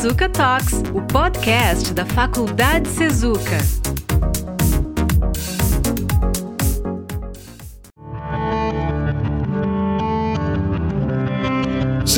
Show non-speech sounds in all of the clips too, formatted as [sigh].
Sezuca Talks, o podcast da Faculdade Sezuca.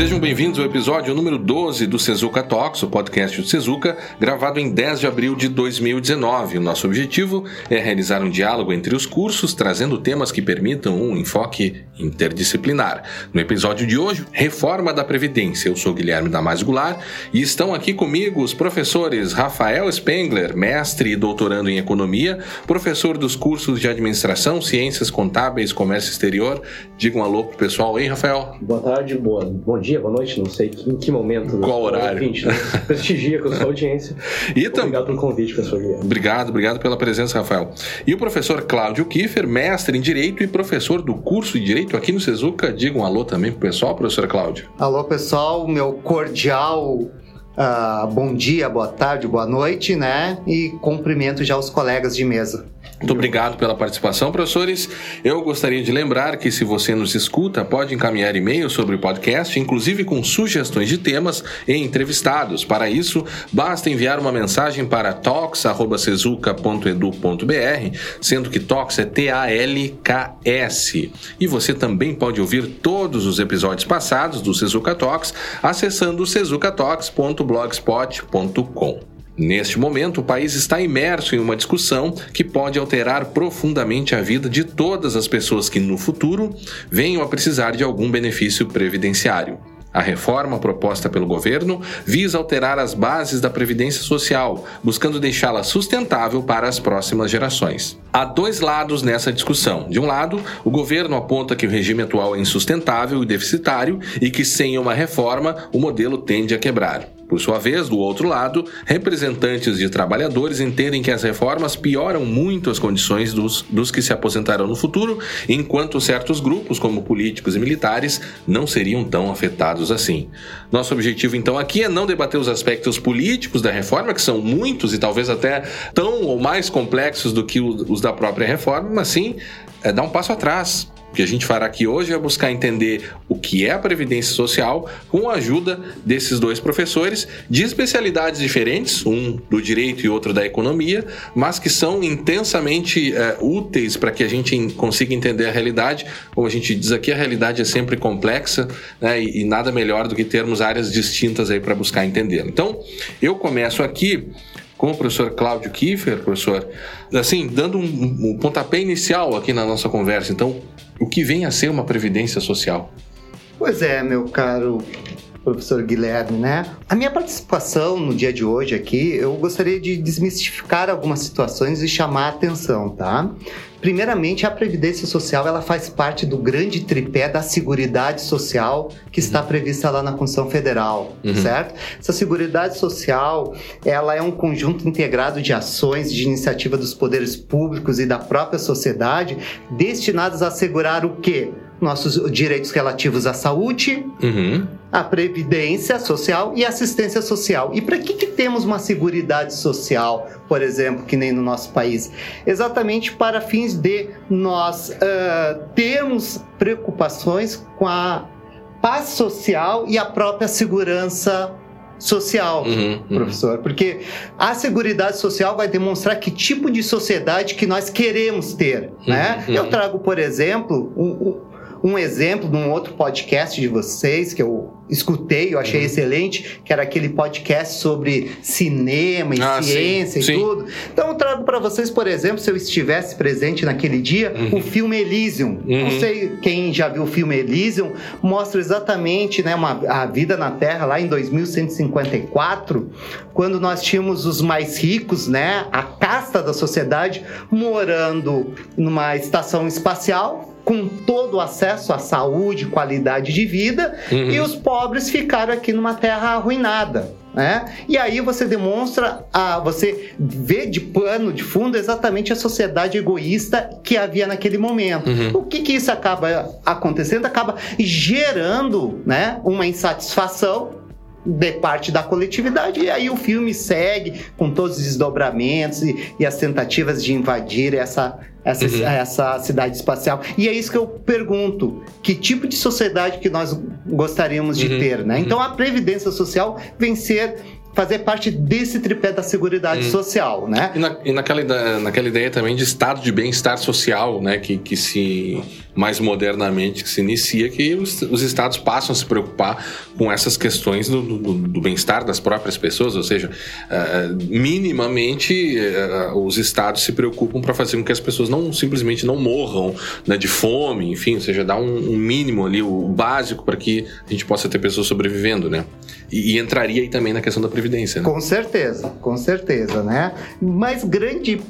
Sejam bem-vindos ao episódio número 12 do Sezuca Talks, o podcast do Sezuca, gravado em 10 de abril de 2019. O nosso objetivo é realizar um diálogo entre os cursos, trazendo temas que permitam um enfoque interdisciplinar. No episódio de hoje, Reforma da Previdência. Eu sou Guilherme Damasio Goulart e estão aqui comigo os professores Rafael Spengler, mestre e doutorando em Economia, professor dos cursos de Administração, Ciências Contábeis, Comércio Exterior. Diga um alô pro pessoal, hein, Rafael? Boa tarde, boa, bom dia dia, boa noite, não sei em que momento. Qual horário? Ouvinte, né? [laughs] Prestigia com a sua audiência. E tam... Obrigado pelo convite, professor Guilherme. Obrigado, obrigado pela presença, Rafael. E o professor Cláudio Kiefer, mestre em Direito e professor do curso de Direito aqui no Sezuca. Diga um alô também pro pessoal, professor Cláudio. Alô, pessoal, meu cordial Uh, bom dia, boa tarde, boa noite, né? E cumprimento já os colegas de mesa. Muito obrigado pela participação, professores. Eu gostaria de lembrar que se você nos escuta, pode encaminhar e-mail sobre o podcast, inclusive com sugestões de temas e entrevistados. Para isso, basta enviar uma mensagem para talks@sezuca.edu.br, sendo que talks é T A L K S. E você também pode ouvir todos os episódios passados do Sezuca Talks acessando sezucatalks.blogspot.com. Neste momento, o país está imerso em uma discussão que pode alterar profundamente a vida de todas as pessoas que, no futuro, venham a precisar de algum benefício previdenciário. A reforma proposta pelo governo visa alterar as bases da Previdência Social, buscando deixá-la sustentável para as próximas gerações. Há dois lados nessa discussão. De um lado, o governo aponta que o regime atual é insustentável e deficitário e que, sem uma reforma, o modelo tende a quebrar. Por sua vez, do outro lado, representantes de trabalhadores entendem que as reformas pioram muito as condições dos, dos que se aposentarão no futuro, enquanto certos grupos, como políticos e militares, não seriam tão afetados assim. Nosso objetivo, então, aqui é não debater os aspectos políticos da reforma, que são muitos e talvez até tão ou mais complexos do que os da própria reforma, mas sim é dar um passo atrás o que a gente fará aqui hoje é buscar entender o que é a Previdência Social com a ajuda desses dois professores de especialidades diferentes, um do direito e outro da economia, mas que são intensamente é, úteis para que a gente consiga entender a realidade. Como a gente diz aqui, a realidade é sempre complexa né, e, e nada melhor do que termos áreas distintas aí para buscar entender. Então, eu começo aqui com o professor Cláudio Kiefer, professor, assim, dando um, um pontapé inicial aqui na nossa conversa. Então, o que vem a ser uma previdência social? Pois é, meu caro professor Guilherme, né? A minha participação no dia de hoje aqui, eu gostaria de desmistificar algumas situações e chamar a atenção, tá? Primeiramente, a previdência social, ela faz parte do grande tripé da seguridade social que está prevista lá na Constituição Federal, uhum. certo? Essa seguridade social, ela é um conjunto integrado de ações de iniciativa dos poderes públicos e da própria sociedade destinadas a assegurar o quê? Nossos direitos relativos à saúde, uhum. à previdência social e assistência social. E para que, que temos uma seguridade social, por exemplo, que nem no nosso país? Exatamente para fins de nós uh, termos preocupações com a paz social e a própria segurança social, uhum, uhum. professor, porque a seguridade social vai demonstrar que tipo de sociedade que nós queremos ter, né? Uhum. Eu trago, por exemplo, um, um exemplo de um outro podcast de vocês que eu escutei, eu achei uhum. excelente, que era aquele podcast sobre cinema e ah, ciência sim, e sim. tudo. Então eu trago para vocês, por exemplo, se eu estivesse presente naquele dia, uhum. o filme Elysium. Uhum. Não sei quem já viu o filme Elysium, mostra exatamente né, uma, a vida na Terra lá em 2154, quando nós tínhamos os mais ricos, né, a casta da sociedade, morando numa estação espacial com todo o acesso à saúde, qualidade de vida, uhum. e os pobres ficaram aqui numa terra arruinada. Né? E aí você demonstra, a, você vê de pano, de fundo, exatamente a sociedade egoísta que havia naquele momento. Uhum. O que, que isso acaba acontecendo? Acaba gerando né, uma insatisfação de parte da coletividade, e aí o filme segue com todos os desdobramentos e, e as tentativas de invadir essa, essa, uhum. essa cidade espacial. E é isso que eu pergunto: que tipo de sociedade que nós gostaríamos de uhum. ter, né? Então a previdência social vem ser fazer parte desse tripé da Seguridade hum. Social, né? E, na, e, naquela, naquela ideia também de estado de bem-estar social, né? Que, que se mais modernamente que se inicia, que os, os estados passam a se preocupar com essas questões do, do, do bem-estar das próprias pessoas, ou seja, uh, minimamente uh, os estados se preocupam para fazer com que as pessoas não simplesmente não morram né, de fome, enfim, ou seja, dá um, um mínimo ali, o básico para que a gente possa ter pessoas sobrevivendo, né? E, e, entraria aí também na questão da previdência, né? Com certeza, com certeza, né? Mas grande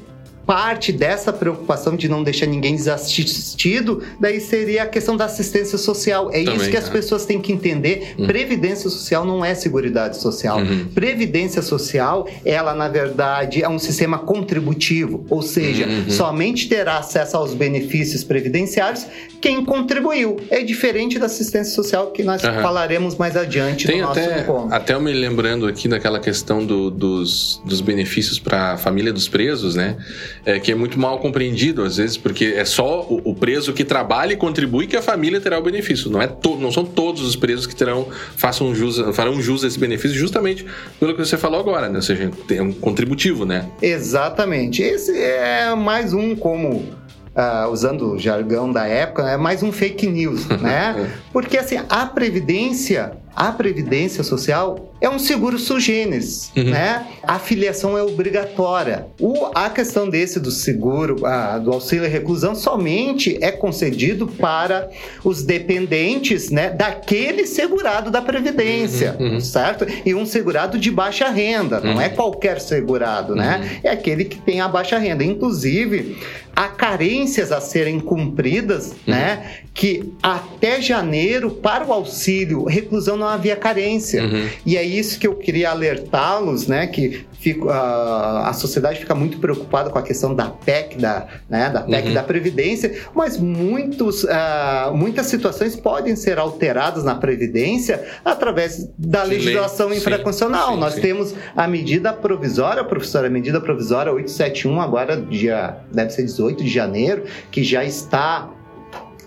parte dessa preocupação de não deixar ninguém desassistido, daí seria a questão da assistência social. É Também, isso que as é. pessoas têm que entender. Uhum. Previdência social não é seguridade social. Uhum. Previdência social, ela na verdade é um sistema contributivo, ou seja, uhum. somente terá acesso aos benefícios previdenciários quem contribuiu. É diferente da assistência social que nós falaremos mais adiante Tem no nosso até, encontro. Até eu me lembrando aqui daquela questão do, dos, dos benefícios para a família dos presos, né? É, que é muito mal compreendido às vezes, porque é só o, o, preso que trabalha e contribui que a família terá o benefício. Não, é to, não são todos os presos que terão, façam jus, farão jus a esse benefício, justamente pelo que você falou agora, né? Ou seja, é um contributivo, né? Exatamente. Esse é mais um como Uh, usando o jargão da época, é mais um fake news, né? [laughs] Porque assim, a previdência a previdência social é um seguro sugênis, uhum. né? A filiação é obrigatória. O, a questão desse do seguro, a, do auxílio e reclusão, somente é concedido para os dependentes, né, daquele segurado da previdência, uhum. uhum. certo? E um segurado de baixa renda, uhum. não é qualquer segurado, né? Uhum. É aquele que tem a baixa renda. Inclusive, há carências a serem cumpridas, né? Que até janeiro, para o auxílio reclusão não havia carência. Uhum. E é isso que eu queria alertá-los, né? Que fico, uh, a sociedade fica muito preocupada com a questão da PEC, da, né, da PEC uhum. da Previdência, mas muitos, uh, muitas situações podem ser alteradas na Previdência através da legislação lei. infraconstitucional. Sim, Nós sim. temos a medida provisória, professora, a medida provisória 871, agora dia, deve ser 18 de janeiro, que já está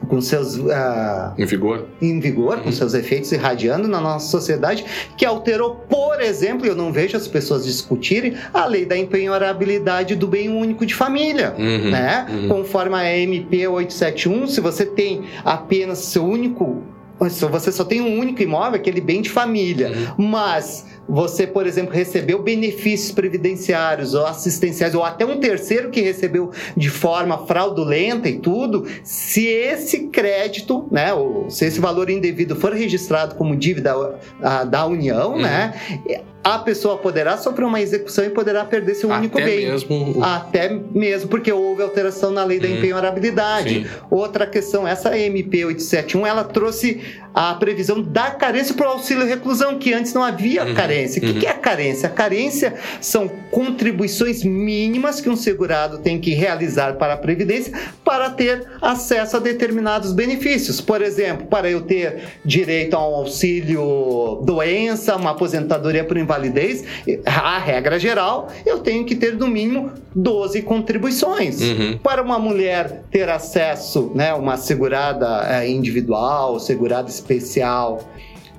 com seus uh, em vigor, em vigor uhum. com seus efeitos irradiando na nossa sociedade, que alterou, por exemplo, eu não vejo as pessoas discutirem a lei da empenhorabilidade do bem único de família, uhum. né? Uhum. Conforme a MP 871, se você tem apenas seu único se você só tem um único imóvel, aquele bem de família, uhum. mas você, por exemplo, recebeu benefícios previdenciários ou assistenciais, ou até um terceiro que recebeu de forma fraudulenta e tudo, se esse crédito, né, ou se esse valor indevido for registrado como dívida a, da União, uhum. né, a pessoa poderá sofrer uma execução e poderá perder seu único Até bem. Mesmo... Até mesmo porque houve alteração na lei da uhum. empenhorabilidade. Sim. Outra questão, essa MP 871, ela trouxe a previsão da carência para o auxílio reclusão, que antes não havia uhum. carência. O uhum. que é a carência? A carência são contribuições mínimas que um segurado tem que realizar para a Previdência para ter acesso a determinados benefícios. Por exemplo, para eu ter direito a um auxílio doença, uma aposentadoria por invalidez, a regra geral, eu tenho que ter no mínimo 12 contribuições. Uhum. Para uma mulher ter acesso, né, uma segurada é, individual, segurada especial,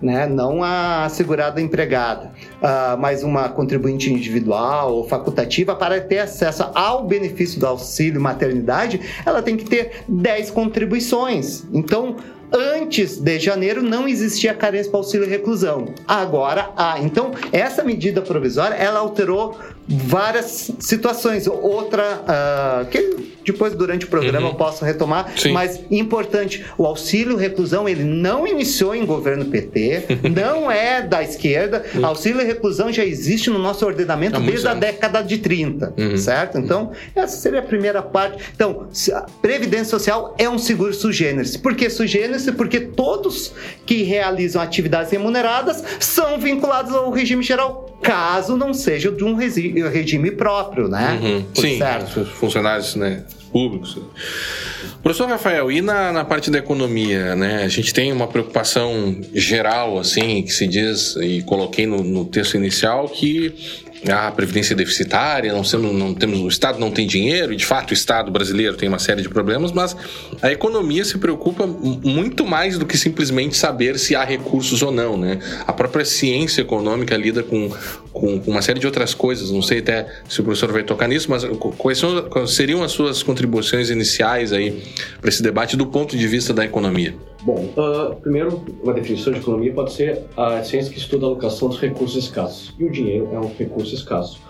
né? não a segurada empregada, uh, mas uma contribuinte individual ou facultativa, para ter acesso ao benefício do auxílio maternidade, ela tem que ter 10 contribuições. Então, antes de janeiro não existia carência para auxílio reclusão. Agora há. Então, essa medida provisória, ela alterou várias situações. Outra, uh, que depois, durante o programa, uhum. eu posso retomar, Sim. mas importante, o auxílio reclusão, ele não iniciou em governo PT, [laughs] não é da esquerda, uhum. auxílio reclusão já existe no nosso ordenamento desde anos. a década de 30, uhum. certo? Então, essa seria a primeira parte. Então, Previdência Social é um seguro sugêneres. Por que sugêneres? Porque todos que realizam atividades remuneradas são vinculados ao regime geral caso não seja de um regime próprio, né? Uhum. Sim, certo. funcionários né, públicos. Professor Rafael, e na, na parte da economia, né? A gente tem uma preocupação geral, assim, que se diz, e coloquei no, no texto inicial, que a previdência deficitária, não, temos, não temos, o Estado não tem dinheiro, e de fato o Estado brasileiro tem uma série de problemas, mas a economia se preocupa muito mais do que simplesmente saber se há recursos ou não, né? A própria ciência econômica lida com, com, com uma série de outras coisas. Não sei até se o professor vai tocar nisso, mas quais, são, quais seriam as suas contribuições iniciais aí para esse debate do ponto de vista da economia? Bom, uh, primeiro, uma definição de economia pode ser a ciência que estuda a alocação dos recursos escassos. E o dinheiro é um recurso escasso.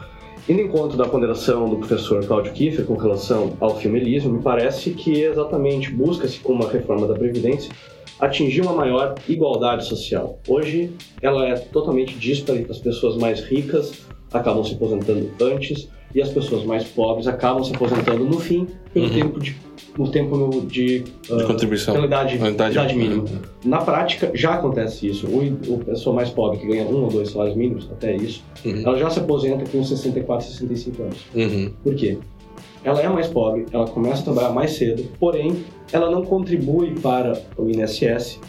Indo em conta da ponderação do professor Claudio Kiefer com relação ao filmelismo, me parece que exatamente busca-se com uma reforma da Previdência atingir uma maior igualdade social. Hoje, ela é totalmente dispara, as pessoas mais ricas acabam se aposentando antes e as pessoas mais pobres acabam se aposentando no fim pelo uhum. tempo de no tempo de, uh, de contribuição idade, idade, mínima. Na prática já acontece isso. O, o pessoa mais pobre que ganha um ou dois salários mínimos, até isso, uhum. ela já se aposenta com 64, 65 anos. Uhum. Por quê? Ela é mais pobre, ela começa a trabalhar mais cedo, porém ela não contribui para o INSS,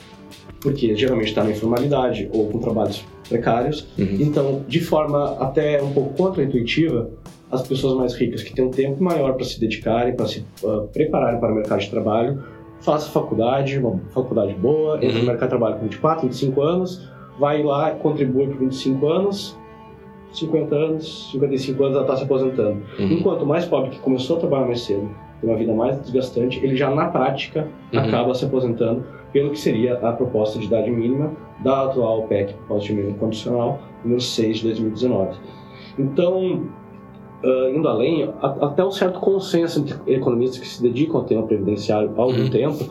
porque geralmente está na informalidade ou com trabalhos precários. Uhum. Então, de forma até um pouco contraintuitiva, as pessoas mais ricas que têm um tempo maior para se dedicarem, para se uh, prepararem para o mercado de trabalho, faça faculdade, uma faculdade boa, entra uhum. no mercado de trabalho com 24, 25 anos, vai lá, contribui por 25 anos, 50 anos, 55 anos, ela está se aposentando. Uhum. Enquanto mais pobre que começou a trabalhar mais cedo, tem uma vida mais desgastante, ele já na prática uhum. acaba se aposentando pelo que seria a proposta de idade mínima da atual PEC, Proposta de Mínimo Condicional, número 6 de 2019. Então, uh, indo além, a, até um certo consenso entre economistas que se dedicam ao tema previdenciário há algum uhum. tempo,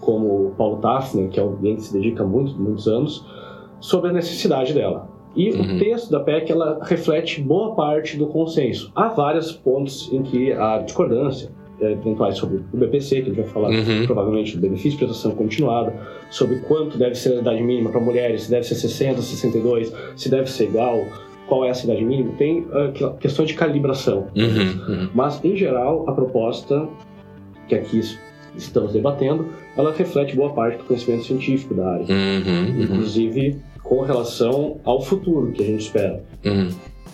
como Paulo Tafner, que é alguém que se dedica há muitos, muitos anos, sobre a necessidade dela. E uhum. o texto da PEC ela reflete boa parte do consenso. Há vários pontos em que há discordância, é, eventuais sobre o BPC, que a gente vai falar uhum. provavelmente do benefício de prestação continuada, sobre quanto deve ser a idade mínima para mulheres, se deve ser 60, 62, se deve ser igual, qual é a cidade mínima, tem uh, questões de calibração. Uhum, uhum. Mas, em geral, a proposta que aqui estamos debatendo, ela reflete boa parte do conhecimento científico da área. Uhum, uhum. inclusive com relação ao futuro que a gente espera. Uhum.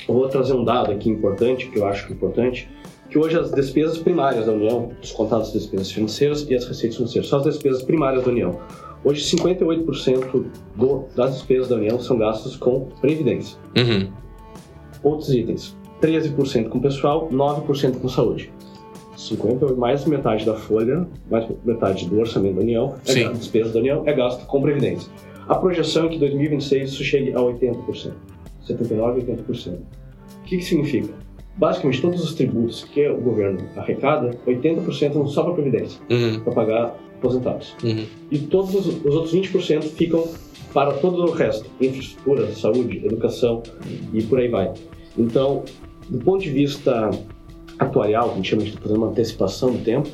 Vou trazer um dado aqui importante, que eu acho importante, que hoje as despesas primárias da União, descontadas as despesas financeiras e as receitas financeiras, são as despesas primárias da União. Hoje, 58% do, das despesas da União são gastas com previdência. Uhum. Outros itens, 13% com pessoal, 9% com saúde. 58, mais metade da folha, mais metade do orçamento da União, é Sim. despesas da União, é gasto com previdência. A projeção é que em 2026 isso chegue a 80%, 79% 80%. O que, que significa? Basicamente, todos os tributos que o governo arrecada, 80% não só para a Previdência, uhum. para pagar aposentados. Uhum. E todos os, os outros 20% ficam para todo o resto, infraestrutura, saúde, educação e por aí vai. Então, do ponto de vista atuarial, a gente chama de fazer uma antecipação do tempo,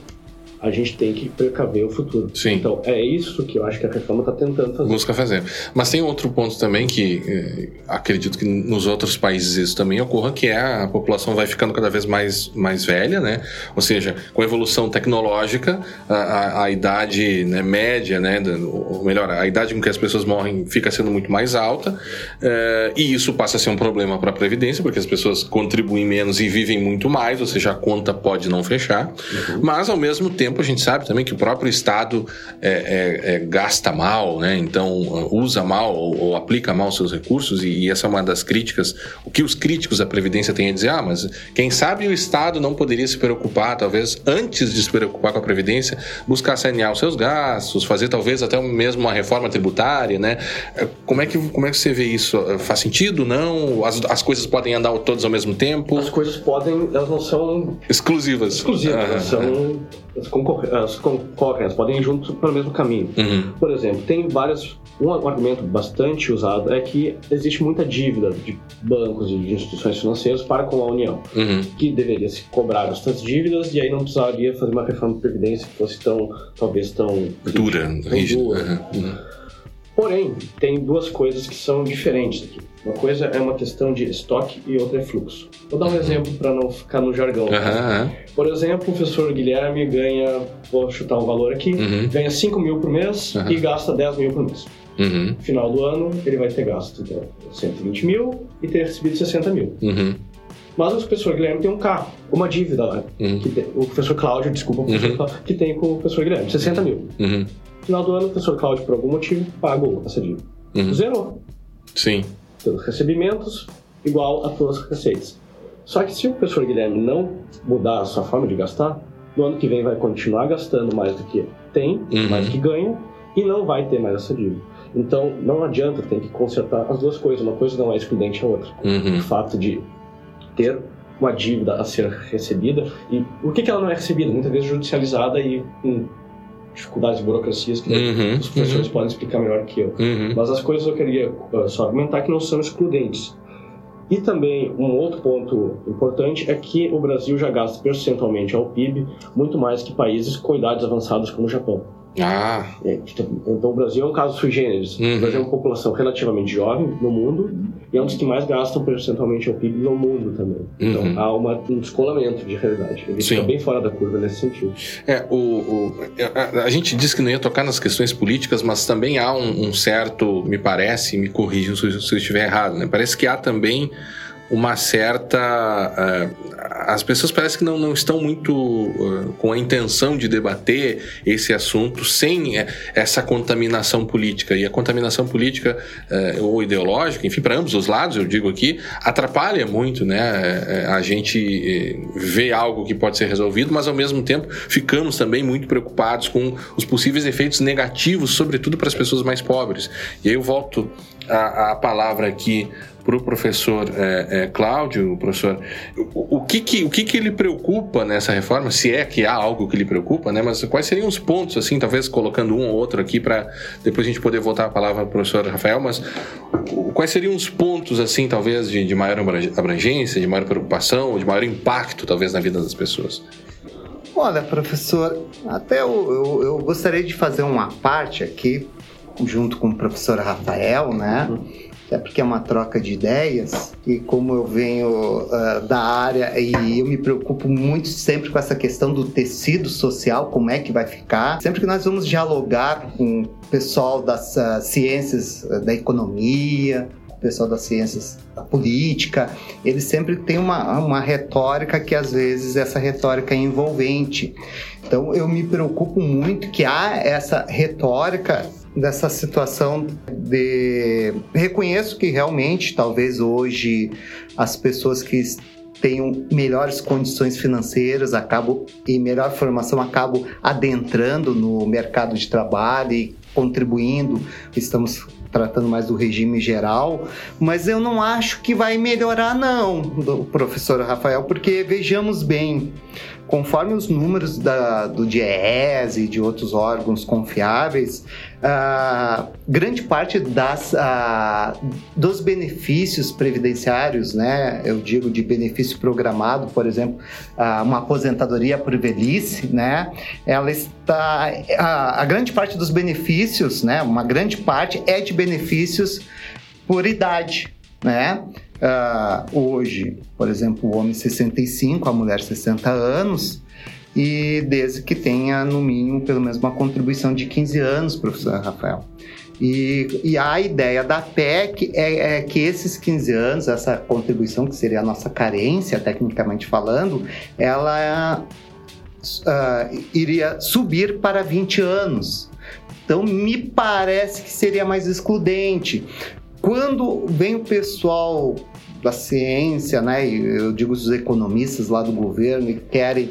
a gente tem que precaver o futuro. Sim. Então, é isso que eu acho que a reforma está tentando fazer. Busca fazer. Mas tem outro ponto também que eh, acredito que nos outros países isso também ocorra, que é a população vai ficando cada vez mais, mais velha, né? Ou seja, com a evolução tecnológica, a, a, a idade né, média, né? Ou melhor, a idade com que as pessoas morrem fica sendo muito mais alta, eh, e isso passa a ser um problema para a Previdência, porque as pessoas contribuem menos e vivem muito mais, ou seja, a conta pode não fechar. Uhum. Mas, ao mesmo tempo, tempo, a gente sabe também que o próprio Estado é, é, é, gasta mal, né? então uh, usa mal ou, ou aplica mal seus recursos, e, e, essa é uma das críticas. O que os críticos da Previdência têm a dizer, ah, mas quem sabe o Estado não poderia se preocupar, talvez antes de se preocupar com a Previdência, buscar sanear os seus gastos, fazer talvez até mesmo uma reforma tributária, né? É, como é que, como é que você vê isso? É, faz sentido? Não? As, as coisas podem andar todas ao mesmo tempo? As coisas podem, elas não são exclusivas. Exclusivas, ah, elas são elas concorrem, elas podem ir juntos para o mesmo caminho. Uhum. Por exemplo, tem várias. Um argumento bastante usado é que existe muita dívida de bancos e de instituições financeiras para com a União, uhum. que deveria se cobrar essas dívidas e aí não precisaria fazer uma reforma de previdência que fosse tão, talvez tão dura, rígida. Uhum. uhum. Porém, tem duas coisas que são diferentes aqui. Uma coisa é uma questão de estoque e outra é fluxo. Vou dar um exemplo para não ficar no jargão. Uhum. Por exemplo, o professor Guilherme ganha, vou chutar um valor aqui, uhum. ganha 5 mil por mês uhum. e gasta 10 mil por mês. Uhum. Final do ano, ele vai ter gasto então, 120 mil e ter recebido 60 mil. Uhum. Mas o professor Guilherme tem um carro, uma dívida lá. Uhum. Tem, o professor Cláudio, desculpa, professor [laughs] Cláudio, que tem com o professor Guilherme, 60 mil. Final do ano, o professor Cláudio, por algum motivo, pagou essa dívida. Zerou. Sim pelos recebimentos, igual a tuas receitas. Só que se o professor Guilherme não mudar a sua forma de gastar, no ano que vem vai continuar gastando mais do que tem, Uhum. mais do que ganha, e não vai ter mais essa dívida. Então, não adianta, tem que consertar as duas coisas. Uma coisa não é excludente à outra. Uhum. O fato de ter uma dívida a ser recebida, e por que, que ela não é recebida? Muitas vezes judicializada e com dificuldades, burocracias que Uhum. os professores podem explicar melhor que eu. Uhum. Mas as coisas eu queria uh, só argumentar que não são excludentes. E também um outro ponto importante é que o Brasil já gasta percentualmente ao PIB muito mais que países com idades avançadas como o Japão. Ah, É, Então o Brasil é um caso sui generis. Uhum. O Brasil é uma população relativamente jovem no mundo e é um dos que mais gastam percentualmente ao PIB no mundo também. Então Uhum. há uma, um descolamento de realidade. Ele Sim. fica bem fora da curva nesse sentido. É, o, o- a, a gente disse que não ia tocar nas questões políticas, mas também há um, um certo, me parece, me corrijam se, eu- se eu estiver errado, né? Parece que há também uma certa. eh, as pessoas parecem que não, não estão muito eh, com a intenção de debater esse assunto sem eh, essa contaminação política. E a contaminação política ou ideológica, enfim, para ambos os lados, eu digo aqui, atrapalha muito, né? A gente vê algo que pode ser resolvido, mas ao mesmo tempo ficamos também muito preocupados com os possíveis efeitos negativos, sobretudo para as pessoas mais pobres. E aí eu volto a, a palavra aqui para o professor é, é, Cláudio, professor, o, o que que, o que que ele preocupa nessa reforma, se é que há algo que lhe preocupa, né? Mas quais seriam os pontos, assim, talvez colocando um ou outro aqui para depois a gente poder voltar a palavra para o professor Rafael, mas quais seriam os pontos, assim, talvez de, de maior abrangência, de maior preocupação, de maior impacto, talvez, na vida das pessoas? Olha, professor, até eu, eu, eu gostaria de fazer uma parte aqui, junto com o professor Rafael, né? Até porque é uma troca de ideias, e como eu venho ah, da área e eu me preocupo muito sempre com essa questão do tecido social, como é que vai ficar. Sempre que nós vamos dialogar com o pessoal das ah, ciências ah, da economia, pessoal das ciências da política, eles sempre têm uma, uma retórica que às vezes essa retórica é envolvente. Então eu me preocupo muito que há essa retórica dessa situação de reconheço que realmente talvez hoje as pessoas que tenham melhores condições financeiras acabam e melhor formação acabam adentrando no mercado de trabalho e contribuindo. Estamos tratando mais do regime geral, mas eu não acho que vai melhorar não, do professor Rafael, porque vejamos bem, conforme os números da, do DIEES e de outros órgãos confiáveis, ah, grande parte das, dos benefícios previdenciários, né, eu digo de benefício programado, por exemplo, uma aposentadoria por velhice, né, ela está, a, a grande parte dos benefícios, né, uma grande parte é de benefícios por idade, né, ah, hoje, por exemplo, o homem 65, a mulher 60 anos, e desde que tenha, no mínimo, pelo menos uma contribuição de 15 anos, professor Rafael. E, e a ideia da PEC é, é que esses 15 anos, essa contribuição, que seria a nossa carência, tecnicamente falando, ela ah, iria subir para 20 anos. Então, me parece que seria mais excludente. Quando vem o pessoal da ciência, né, eu digo os economistas lá do governo, e querem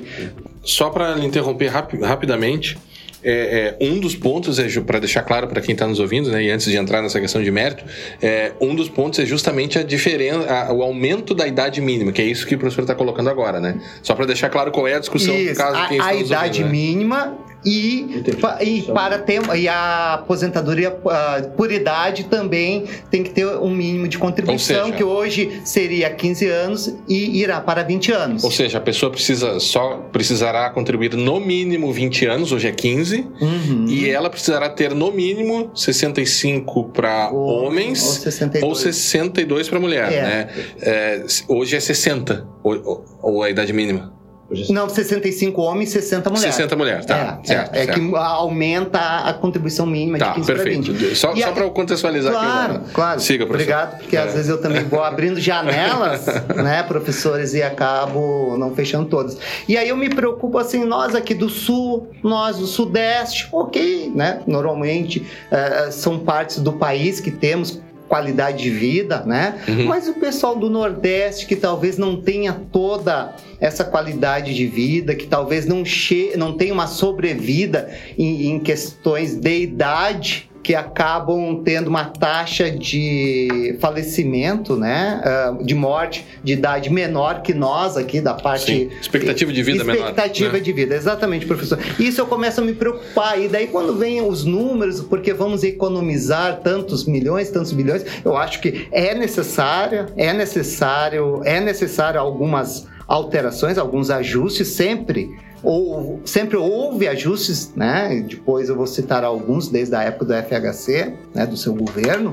Só para interromper rapi- rapidamente, é, é, um dos pontos, é, para deixar claro para quem está nos ouvindo, né, e antes de entrar nessa questão de mérito, é, um dos pontos é justamente a diferença, a- o aumento da idade mínima, que é isso que o professor está colocando agora, né? Só para deixar claro qual é a discussão Isso, caso a, a idade ouvindo, né? mínima e, e para ter e a aposentadoria ah, por idade também tem que ter um mínimo de contribuição seja- que hoje seria 15 anos e irá para 20 anos. Ou seja, a pessoa precisa só precisará contribuir no mínimo 20 anos, hoje é 15, Uhum. e ela precisará ter no mínimo 65 para homens ou 62. ou 62 para mulher, É. né? É, hoje é 60, ou, ou- ou a idade mínima. Hoje, Não, 65 homens, 60 mulheres. 60 mulher, tá? é, certo, é, é certo. que aumenta a contribuição mínima Tá, de 15 para perfeito. 20. Só, E só a- para eu contextualizar Claro, aqui. né? claro. Siga, professor. Obrigado, porque É. às vezes eu também vou abrindo janelas, [laughs] né, professores, e acabo não fechando todas. E aí eu me preocupo assim, nós aqui do sul, nós do sudeste, ok, né? Normalmente eh, são partes do país que temos qualidade de vida, né? Uhum. Mas o pessoal do Nordeste que talvez não tenha toda essa qualidade de vida, que talvez não, che não tenha uma sobrevida em, em questões de idade, que acabam tendo uma taxa de falecimento, né, ah, de morte de idade menor que nós aqui da parte Sim. Expectativa de vida menor. expectativa né? de vida, exatamente, professor. Isso eu começo a me preocupar e daí quando vem os números, porque vamos economizar tantos milhões, tantos bilhões, eu acho que é necessária, é necessário, é necessário algumas alterações, alguns ajustes sempre ou sempre houve ajustes, né? Depois eu vou citar alguns desde a época do FHC, né, do seu governo.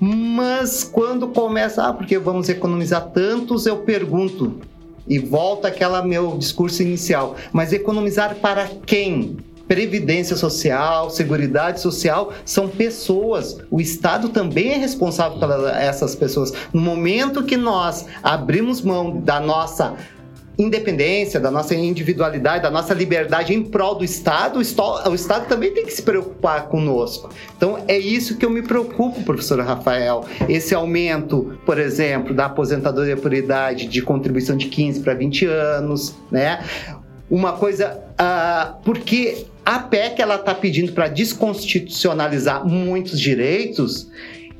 Mas quando começa, ah, porque vamos economizar tantos, eu pergunto e volta aquela meu discurso inicial. Mas economizar para quem? Previdência social, Seguridade Social são pessoas. O Estado também é responsável por essas pessoas. No momento que nós abrimos mão da nossa independência, da nossa individualidade, da nossa liberdade em prol do Estado, o Estado, também tem que se preocupar conosco. Então é isso que eu me preocupo, professor Rafael. Esse aumento, por exemplo, da aposentadoria por idade de contribuição de 15 para 20 anos, né? Uma coisa, uh, porque a PEC ela está pedindo para desconstitucionalizar muitos direitos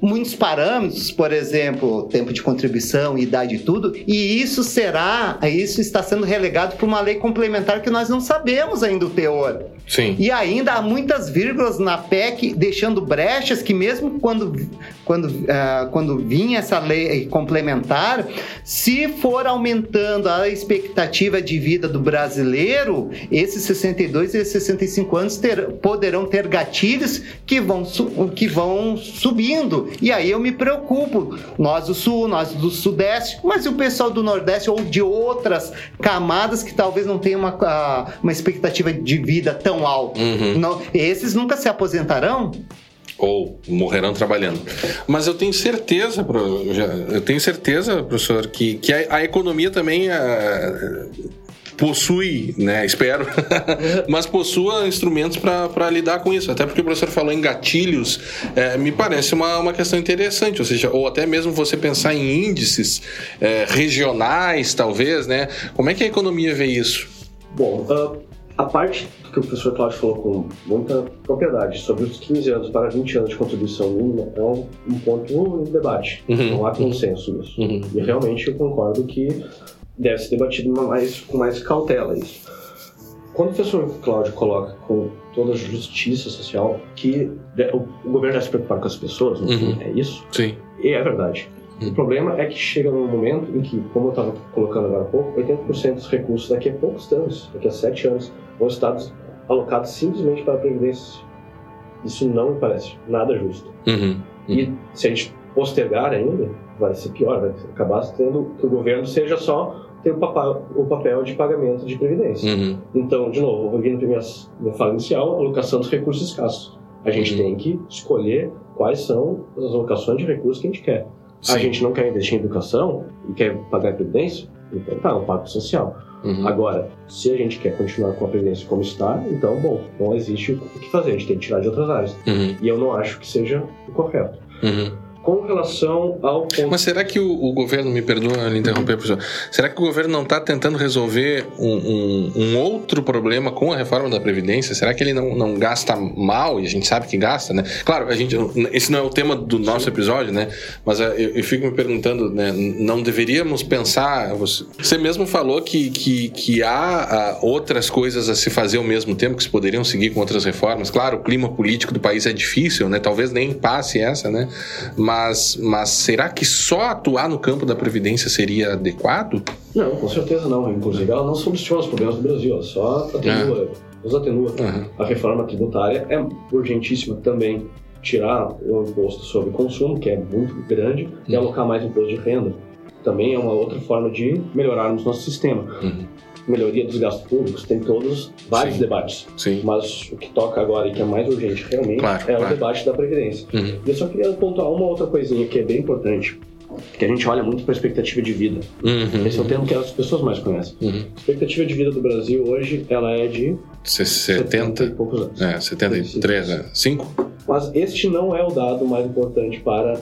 muitos parâmetros, por exemplo, tempo de contribuição, idade e tudo, e isso será, isso está sendo relegado para uma lei complementar que nós não sabemos ainda o teor. Sim. E ainda há muitas vírgulas na PEC deixando brechas que mesmo quando, quando, uh, quando vinha essa lei complementar, se for aumentando a expectativa de vida do brasileiro, esses 62 e 65 anos ter, poderão ter gatilhos que vão, que vão subindo. E aí eu me preocupo. Nós do Sul, nós do Sudeste, mas e o pessoal do Nordeste ou de outras camadas que talvez não tenham uma, ah, uma expectativa de vida tão alta. Uhum. Não, esses nunca se aposentarão? ou morrerão trabalhando. Mas eu tenho certeza, eu tenho certeza, professor, que, que a, a economia também uh, possui, né, espero, [laughs] mas possua instrumentos para lidar com isso. Até porque o professor falou em gatilhos, é, me parece uma, uma questão interessante, ou seja, ou até mesmo você pensar em índices é, regionais, talvez, né? Como é que a economia vê isso? Bom, uh a parte que o professor Cláudio falou com muita propriedade sobre os 15 anos para 20 anos de contribuição mínima é um, um ponto em debate. Uhum. Não há consenso nisso. Uhum. E realmente eu concordo que deve ser debatido mais, com mais cautela isso. Quando o professor Cláudio coloca com toda a justiça social que o governo deve se preocupar com as pessoas, uhum. é isso? Sim. E é verdade. O problema é que chega num momento em que, como eu estava colocando agora há pouco, 80% dos recursos daqui a poucos anos, daqui a 7 anos, vão estar alocados simplesmente para a Previdência. Isso não me parece nada justo. Uhum. E se a gente postergar ainda, vai ser pior, vai acabar tendo que o governo seja só ter o papel, o papel de pagamento de previdência. Uhum. Então, de novo, vou vir minha, minha fala inicial, alocação dos recursos escassos. A gente Uhum. tem que escolher quais são as alocações de recursos que a gente quer. Sim. A gente não quer investir em educação e quer pagar a previdência, então tá, é um pacto social. Uhum. Agora, se a gente quer continuar com a previdência como está, então, bom, não existe o que fazer, a gente tem que tirar de outras áreas. Uhum. E eu não acho que seja o correto. Uhum. Com relação ao. Mas será que o, o governo, me perdoa lhe interromper, professor, será que o governo não está tentando resolver um, um, um, outro problema com a reforma da Previdência? Será que ele não, não gasta mal, e a gente sabe que gasta, né? Claro, a gente, esse não é o tema do nosso episódio, né? Mas eu, eu fico me perguntando, né? Não deveríamos pensar. Você, você mesmo falou que, que, que há, há outras coisas a se fazer ao mesmo tempo, que se poderiam seguir com outras reformas. Claro, o clima político do país é difícil, né? Talvez nem passe essa, né? Mas, mas será que só atuar no campo da Previdência seria adequado? Não, com certeza não. Inclusive, ela não soluciona os problemas do Brasil, ela só atenua, os atenua. Uhum. A reforma tributária é urgentíssima também. Tirar o imposto sobre consumo, que é muito grande, e Uhum. alocar mais imposto de renda. Também é uma outra forma de melhorarmos nosso sistema. Uhum. Melhoria dos gastos públicos, tem todos vários Sim. debates. Sim. Mas o que toca agora e que é mais urgente realmente Claro, é claro. o debate da Previdência. Uhum. E eu só queria pontuar uma outra coisinha que é bem importante, que a gente olha muito para a expectativa de vida. Uhum. Esse é o termo que as pessoas mais conhecem. Uhum. A expectativa de vida do Brasil hoje, ela é de 70 e 70? poucos anos. É, 73, né? 5? Mas este não é o dado mais importante para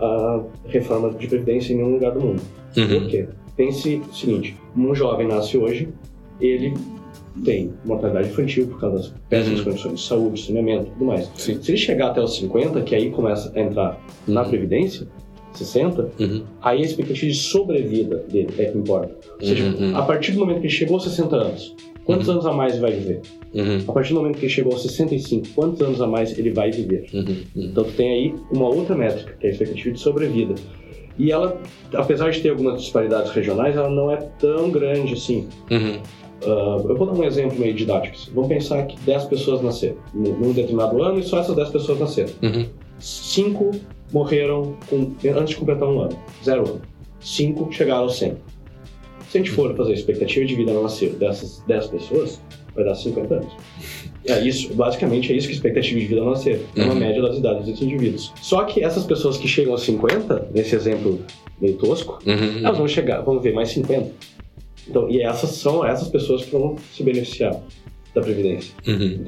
a reforma de previdência em nenhum lugar do mundo. Uhum. Por quê? Pense o seguinte: um jovem nasce hoje, ele tem mortalidade infantil por causa das péssimas Uhum. condições de saúde, saneamento e tudo mais. Sim. Se ele chegar até os 50, que aí começa a entrar na Uhum. previdência, 60, Uhum. aí a expectativa de sobrevida dele é que importa. Ou seja, Uhum. a partir do momento que ele chegou aos 60 anos, quantos Uhum. anos a mais ele vai viver? Uhum. A partir do momento que ele chegou aos 65, quantos anos a mais ele vai viver? Então tu tem aí uma outra métrica, que é a expectativa de sobrevida. E ela, apesar de ter algumas disparidades regionais, ela não é tão grande assim. Uhum. Ah, eu vou dar um exemplo meio didático. Vamos pensar que 10 pessoas nasceram num determinado ano e só essas 10 pessoas nasceram. Uhum. 5 morreram com- antes de completar um ano, zero ano. 5 chegaram aos 100. Se a gente for fazer a expectativa de vida no nascer dessas 10 pessoas, vai dar 50 anos. É isso, basicamente é isso que a expectativa de vida no nascer. É uma Uhum. média das idades dos indivíduos. Só que essas pessoas que chegam aos 50, nesse exemplo meio tosco, Uhum. elas vão chegar, vão ver mais 50. Então, e essas são essas pessoas que vão se beneficiar da Previdência. Uhum.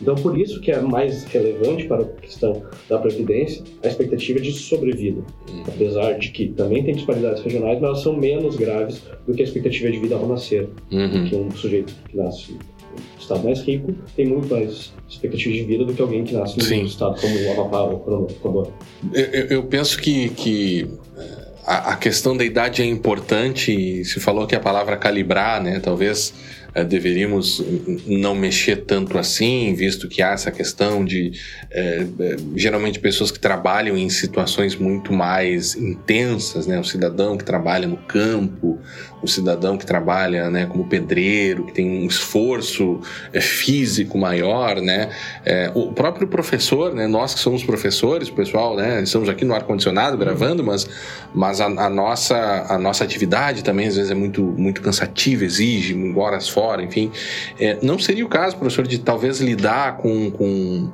Então, por isso que é mais relevante para a questão da Previdência a expectativa de sobrevida. Uhum. Apesar de que também tem disparidades regionais, mas elas são menos graves do que a expectativa de vida ao nascer. Uhum. Que um sujeito que nasce estado mais rico tem muito mais expectativa de vida do que alguém que nasce num estado como o Amapá ou o Condor. Eu, eu- penso que, que a, a questão da idade é importante. Se falou que a palavra calibrar, né? Talvez eh, deveríamos não mexer tanto assim, visto que há essa questão de eh, eh, geralmente pessoas que trabalham em situações muito mais intensas, né? O cidadão que trabalha no campo, o cidadão que trabalha, né? Como pedreiro, que tem um esforço físico maior, né? O próprio professor, né? Nós que somos professores, pessoal, né? Estamos aqui no ar condicionado gravando, mas, mas a, a nossa a nossa atividade também às vezes é muito muito cansativa, exige horas fora, enfim. É, não seria o caso, professor, de talvez lidar com, com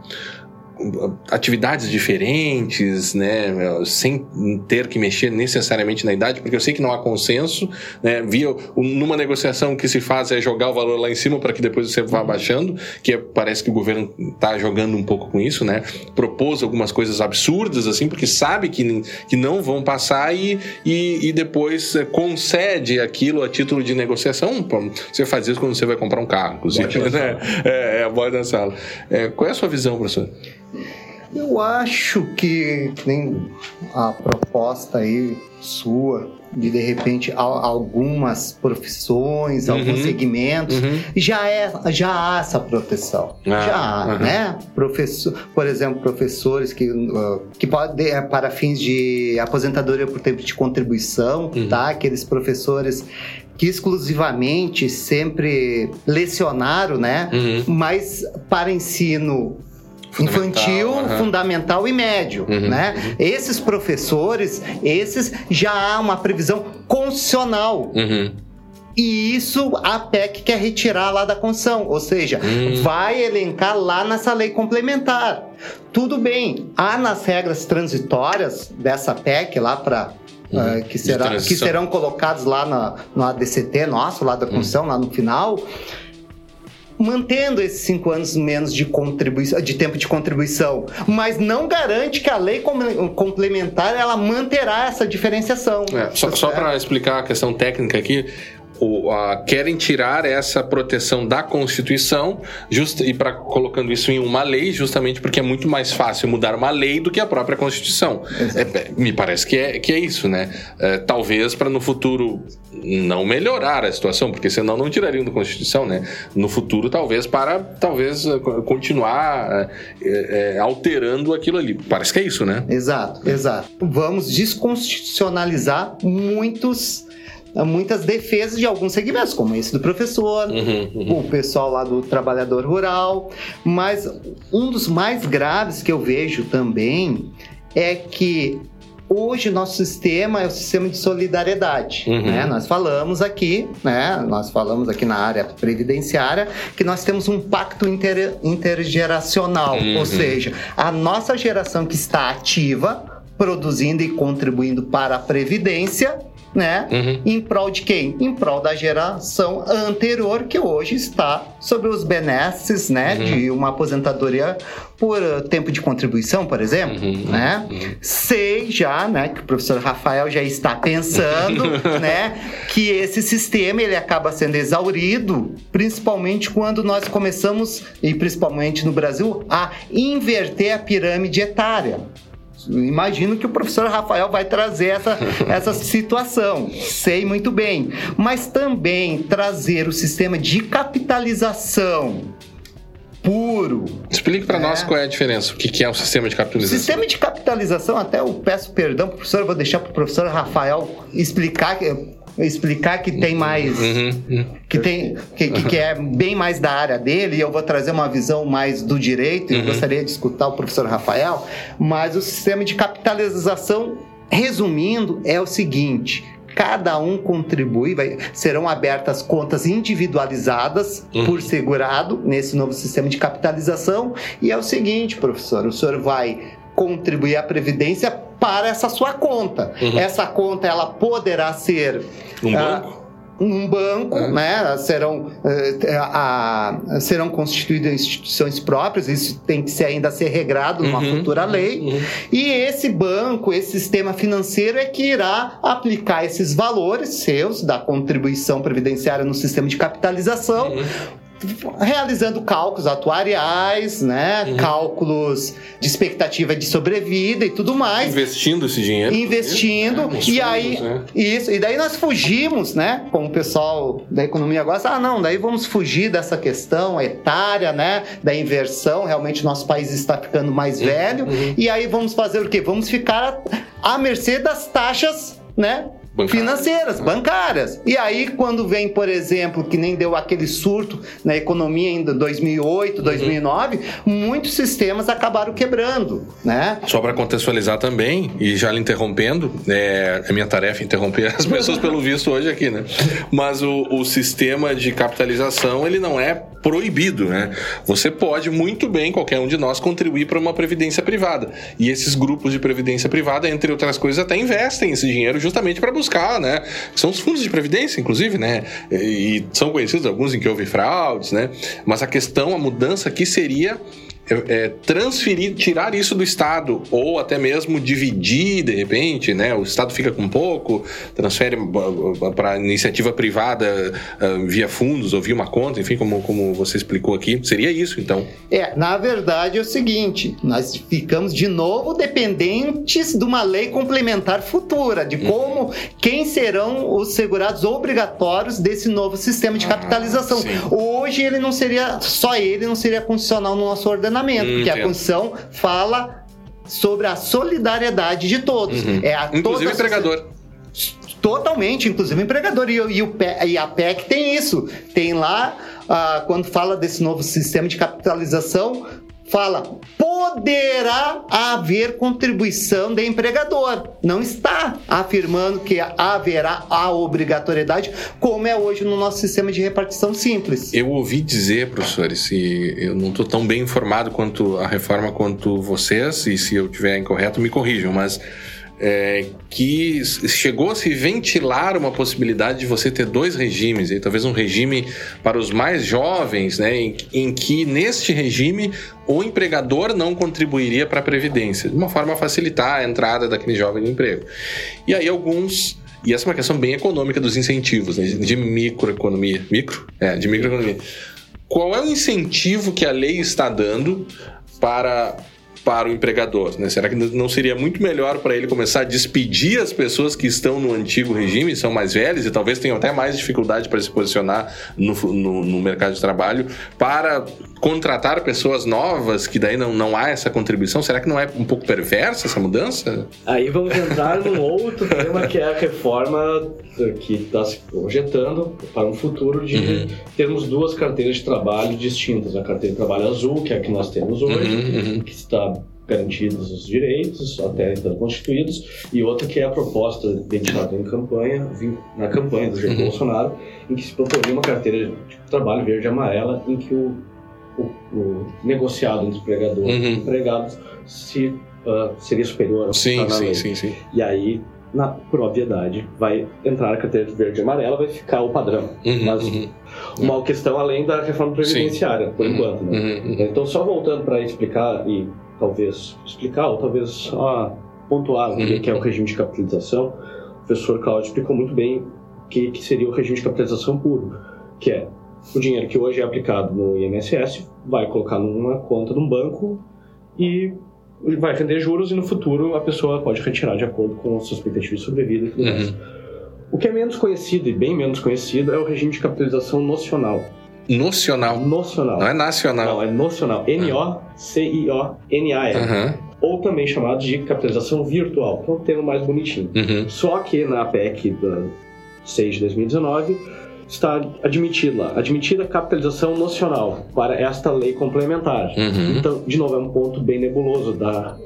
atividades diferentes, né, sem ter que mexer necessariamente na idade, porque eu sei que não há consenso, né, via numa negociação que se faz é jogar o valor lá em cima para que depois você vá baixando, que é- parece que o governo está jogando um pouco com isso, né, propôs algumas coisas absurdas assim, porque sabe que, que não vão passar e, e, e depois eh, concede aquilo a título de negociação. Você faz isso quando você vai comprar um carro, inclusive, [laughs] né? É, é a bola da sala. É, qual é a sua visão, professor? Eu acho que, que nem a proposta aí sua de de repente al- algumas profissões, Uhum. alguns segmentos, Uhum. já é já há essa proteção. Ah, já há, aham. né? Professor, por exemplo, professores que uh, que podem é, para fins de aposentadoria por tempo de contribuição, Uhum. tá? Aqueles professores que exclusivamente sempre lecionaram, né? Uhum. Mas para ensino infantil, aham. fundamental e médio, Uhum, né? Esses professores, esses já há uma previsão constitucional Uhum. e isso a PEC quer retirar lá da Constituição, ou seja, Hum. vai elencar lá nessa lei complementar. Tudo bem, há nas regras transitórias dessa PEC lá para Uhum. que, De será, que serão colocados lá na, no ADCT nosso, lá da Constituição, lá no final, mantendo esses cinco anos menos de contribuição, de tempo de contribuição, mas não garante que a lei com- complementar ela manterá essa diferenciação. É, só só para explicar a questão técnica aqui, o- a- querem tirar essa proteção da Constituição just, e para colocando isso em uma lei, justamente porque é muito mais fácil mudar uma lei do que a própria Constituição. É, é, me parece que é, que é isso, né? É, talvez para no futuro não melhorar a situação, porque senão não tirariam da Constituição, né? No futuro, talvez para talvez eh, co- continuar eh, alterando aquilo ali. Parece que é isso, né? Exato, exato. Vamos desconstitucionalizar muitos, muitas defesas de alguns segmentos, como esse do professor, Uhum, uhum. o pessoal lá do trabalhador rural. Mas um dos mais graves que eu vejo também é que hoje o nosso sistema é o sistema de solidariedade. Uhum. né? Nós falamos aqui, né? Nós falamos aqui na área previdenciária que nós temos um pacto inter- intergeracional, Uhum. ou seja, a nossa geração que está ativa, produzindo e contribuindo para a previdência né? Uhum. Em prol de quem? Em prol da geração anterior que hoje está sobre os benesses, né? Uhum. De uma aposentadoria por uh, tempo de contribuição, por exemplo, Uhum, né? uhum. Sei já, né, que o professor Rafael já está pensando, [laughs] né, que esse sistema ele acaba sendo exaurido, principalmente quando nós começamos e principalmente no Brasil a inverter a pirâmide etária. Imagino que o professor Rafael vai trazer essa, [laughs] essa situação, sei muito bem. Mas também trazer o sistema de capitalização puro, Explique para É. nós qual é a diferença. O que é o sistema de o capitalização? sistema de capitalização, até eu peço perdão pro professor, eu vou deixar pro professor Rafael explicar explicar que tem mais. Uhum, uhum. Que, tem, que, que- que é bem mais da área dele, e eu vou trazer uma visão mais do direito, e eu Uhum. gostaria de escutar o professor Rafael, mas o sistema de capitalização, resumindo, é o seguinte. Cada um contribui, vai- serão abertas contas individualizadas Uhum. por segurado nesse novo sistema de capitalização. E é o seguinte, professor, o senhor vai contribuir à previdência para essa sua conta. Uhum. Essa conta ela poderá ser Um ah, banco? um banco, É. né? Serão, eh, a- a- serão constituídas instituições próprias, isso tem que ser ainda ser regrado numa Uhum. futura lei. Uhum. E esse banco, esse sistema financeiro é que irá aplicar esses valores seus da contribuição previdenciária no sistema de capitalização, Uhum. Realizando cálculos atuariais, né? Uhum. Cálculos de expectativa de sobrevida e tudo mais. Investindo esse dinheiro. Investindo, É, e fundos, aí né? isso, e daí nós fugimos, né? Como o pessoal da economia gosta, ah, não, daí vamos fugir dessa questão etária, né? Da inversão, realmente nosso país está ficando mais velho, uhum. e aí vamos fazer o quê? Vamos ficar à mercê das taxas, né? Bancárias. Financeiras, bancárias. E aí, quando vem, por exemplo, que nem deu aquele surto na economia em 2008, Uhum. 2009, muitos sistemas acabaram quebrando, né? Só para contextualizar também, e já lhe interrompendo, é, é minha tarefa interromper as pessoas pelo visto hoje aqui, né? Mas o, o sistema de capitalização, ele não é proibido, né? Você pode muito bem, qualquer um de nós, contribuir para uma previdência privada. E esses grupos de previdência privada, entre outras coisas, até investem esse dinheiro justamente para buscar, né? São os fundos de previdência, inclusive, né? E, são conhecidos alguns em que houve fraudes, né? Mas a questão, a mudança aqui seria é, transferir, tirar isso do Estado, ou até mesmo dividir de repente, né? O Estado fica com pouco, transfere para iniciativa privada ah, via fundos ou via uma conta, enfim, como, como você explicou aqui. Seria isso, então. É, na verdade é o seguinte, nós ficamos de novo dependentes de uma lei complementar futura, de como, quem serão os segurados obrigatórios desse novo sistema de capitalização. sim. Hoje ele não seria, só ele não seria constitucional no nosso ordenamento, Hum, porque a entendo. Constituição fala sobre a solidariedade de todos. Uhum. É a Inclusive toda a empregador. Totalmente, inclusive o empregador. E, e o e a PEC tem isso. Tem lá, ah, quando fala desse novo sistema de capitalização, fala poderá haver contribuição de empregador. Não está afirmando que haverá a obrigatoriedade, como é hoje no nosso sistema de repartição simples. Eu ouvi dizer, professores, e eu não estou tão bem informado quanto a reforma quanto vocês, e se eu estiver incorreto, me corrijam, mas é, que chegou a se ventilar uma possibilidade de você ter dois regimes, e talvez um regime para os mais jovens, né, em, em que neste regime o empregador não contribuiria para a previdência, de uma forma a facilitar a entrada daquele jovem no emprego. E aí alguns e essa é uma questão bem econômica dos incentivos, né, de microeconomia. Micro? É, de microeconomia. Qual é o incentivo que a lei está dando para, para o empregador? Né? Será que não seria muito melhor para ele começar a despedir as pessoas que estão no antigo regime, são mais velhas e talvez tenham até mais dificuldade para se posicionar no, no, no mercado de trabalho, para contratar pessoas novas que daí não, não há essa contribuição? Será que não é um pouco perversa essa mudança? Aí vamos entrar num outro tema que é a reforma que está se projetando para um futuro de Uhum. termos duas carteiras de trabalho distintas. A carteira de trabalho azul, que é a que nós temos hoje, Uhum, uhum. que está garantidos os direitos, até então constituídos, e outra que é a proposta dedicada em campanha, na campanha do Jair Uhum. Bolsonaro, em que se proporia uma carteira de trabalho verde e amarela, em que o, o, o negociado entre empregador Uhum. e empregado se, ah, seria superior ao Sim, sim, sim, sim. E aí na, por obviedade, vai entrar a carteira verde e amarela, vai ficar o padrão. Uhum, Mas uhum. uma questão além da reforma previdenciária, por Uhum, enquanto. Né? uhum, uhum. Então, só voltando para explicar e talvez explicar, ou talvez só pontuar o que que é o regime de capitalização, o professor Claudio explicou muito bem o que, que seria o regime de capitalização puro, que é o dinheiro que hoje é aplicado no INSS vai colocar numa conta de um banco e vai render juros e no futuro a pessoa pode retirar de acordo com as suas expectativas de sobrevida e tudo mais. Uhum. O que é menos conhecido e bem menos conhecido é o regime de capitalização nocional. Nocional. Nocional. Não é nacional. Não, é nocional. N-O-C-I-O-N-A-L. Aham. Ou também chamado de capitalização virtual, que é um termo mais bonitinho. Uhum. Só que na PEC da 6 de 2019 está admitida a capitalização nocional para esta lei complementar. Uhum. Então, de novo, é um ponto bem nebuloso da,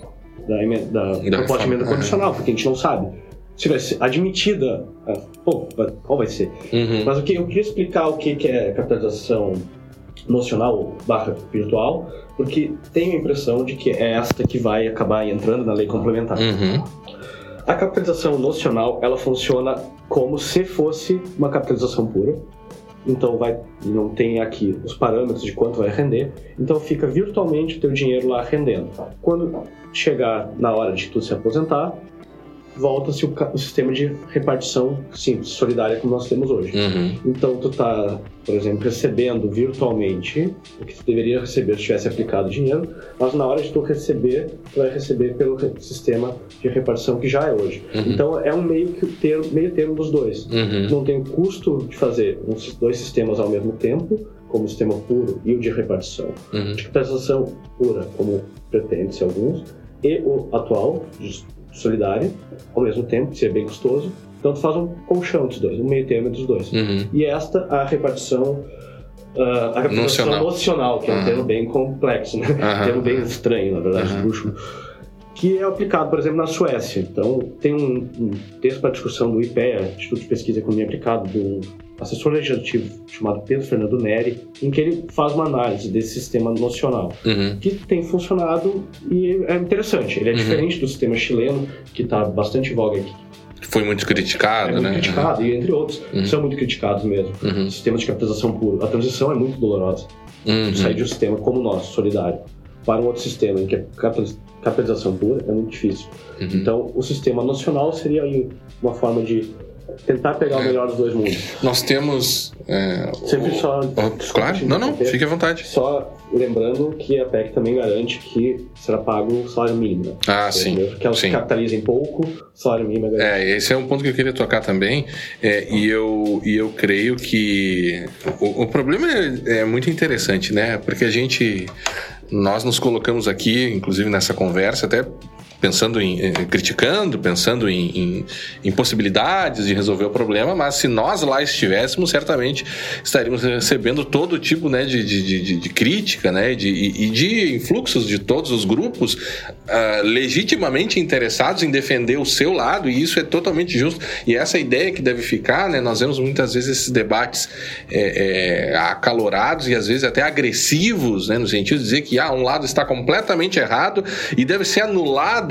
da, emen- da, proposta de emenda reforma, condicional, porque a gente não sabe. Se vai ser admitida, ah, pô, qual vai ser? Uhum. Mas o que eu queria explicar o que que é capitalização nocional barra virtual, porque tenho a impressão de que é esta que vai acabar entrando na lei complementar. Uhum. A capitalização nocional, ela funciona como se fosse uma capitalização pura. Então vai, não tem aqui os parâmetros de quanto vai render. Então fica virtualmente o teu dinheiro lá rendendo. Quando chegar na hora de tu se aposentar, volta-se o, o sistema de repartição simples, solidária como nós temos hoje. Uhum. Então tu tá, por exemplo, recebendo virtualmente o que tu deveria receber se tivesse aplicado dinheiro, mas na hora de tu receber, tu vai receber pelo sistema de repartição que já é hoje. Uhum. Então é um meio que termo, meio termo dos dois. Uhum. Não tem o custo de fazer uns dois sistemas ao mesmo tempo, como o sistema puro e o de repartição. Uhum. De capitalização pura, como pretende-se alguns, e o atual, de solidário, ao mesmo tempo, que seria bem custoso. Então tu faz um colchão dos dois, um meio termo dos dois. Uhum. E esta, a repartição. ah, a capitalização Nocional. nocional, que é um Aham. termo bem complexo, né? Aham. Um termo bem estranho, na verdade, Aham. luxo. Que é aplicado, por exemplo, na Suécia. Então, tem um, um texto para discussão do IPEA, Instituto de Pesquisa e Economia Aplicada, um assessor legislativo chamado Pedro Fernando Neri, em que ele faz uma análise desse sistema nocional Uhum. que tem funcionado e é interessante. Ele é Uhum. diferente do sistema chileno, que está bastante em voga aqui. Foi muito criticado, É muito né? criticado, e entre outros, Uhum. são muito criticados mesmo. Uhum. Sistemas de capitalização puro. A transição é muito dolorosa. Uhum. Sair de um sistema como o nosso, solidário, para um outro sistema em que a capital- capitalização pura é muito difícil. Uhum. Então, o sistema nacional seria aí uma forma de tentar pegar o melhor dos dois mundos. Nós temos. é, Sempre o- só. claro, não, não, fique à vontade. Só lembrando que a PEC também garante que será pago o salário mínimo. Ah, sim. Que elas sim. capitalizem pouco, o salário mínimo é garantido. É, esse é um ponto que eu queria tocar também, é, e, eu, e eu creio que o, o problema é, é muito interessante, né? Porque a gente, nós nos colocamos aqui, inclusive nessa conversa, até pensando em, eh, criticando, pensando em, em, em possibilidades de resolver o problema, mas se nós lá estivéssemos, certamente estaríamos recebendo todo tipo né, de, de, de, de crítica né, de, e de influxos de todos os grupos ah, legitimamente interessados em defender o seu lado, e isso é totalmente justo. E essa ideia que deve ficar, né, nós vemos muitas vezes esses debates é, é, acalorados e às vezes até agressivos, né, no sentido de dizer que ah, um lado está completamente errado e deve ser anulado.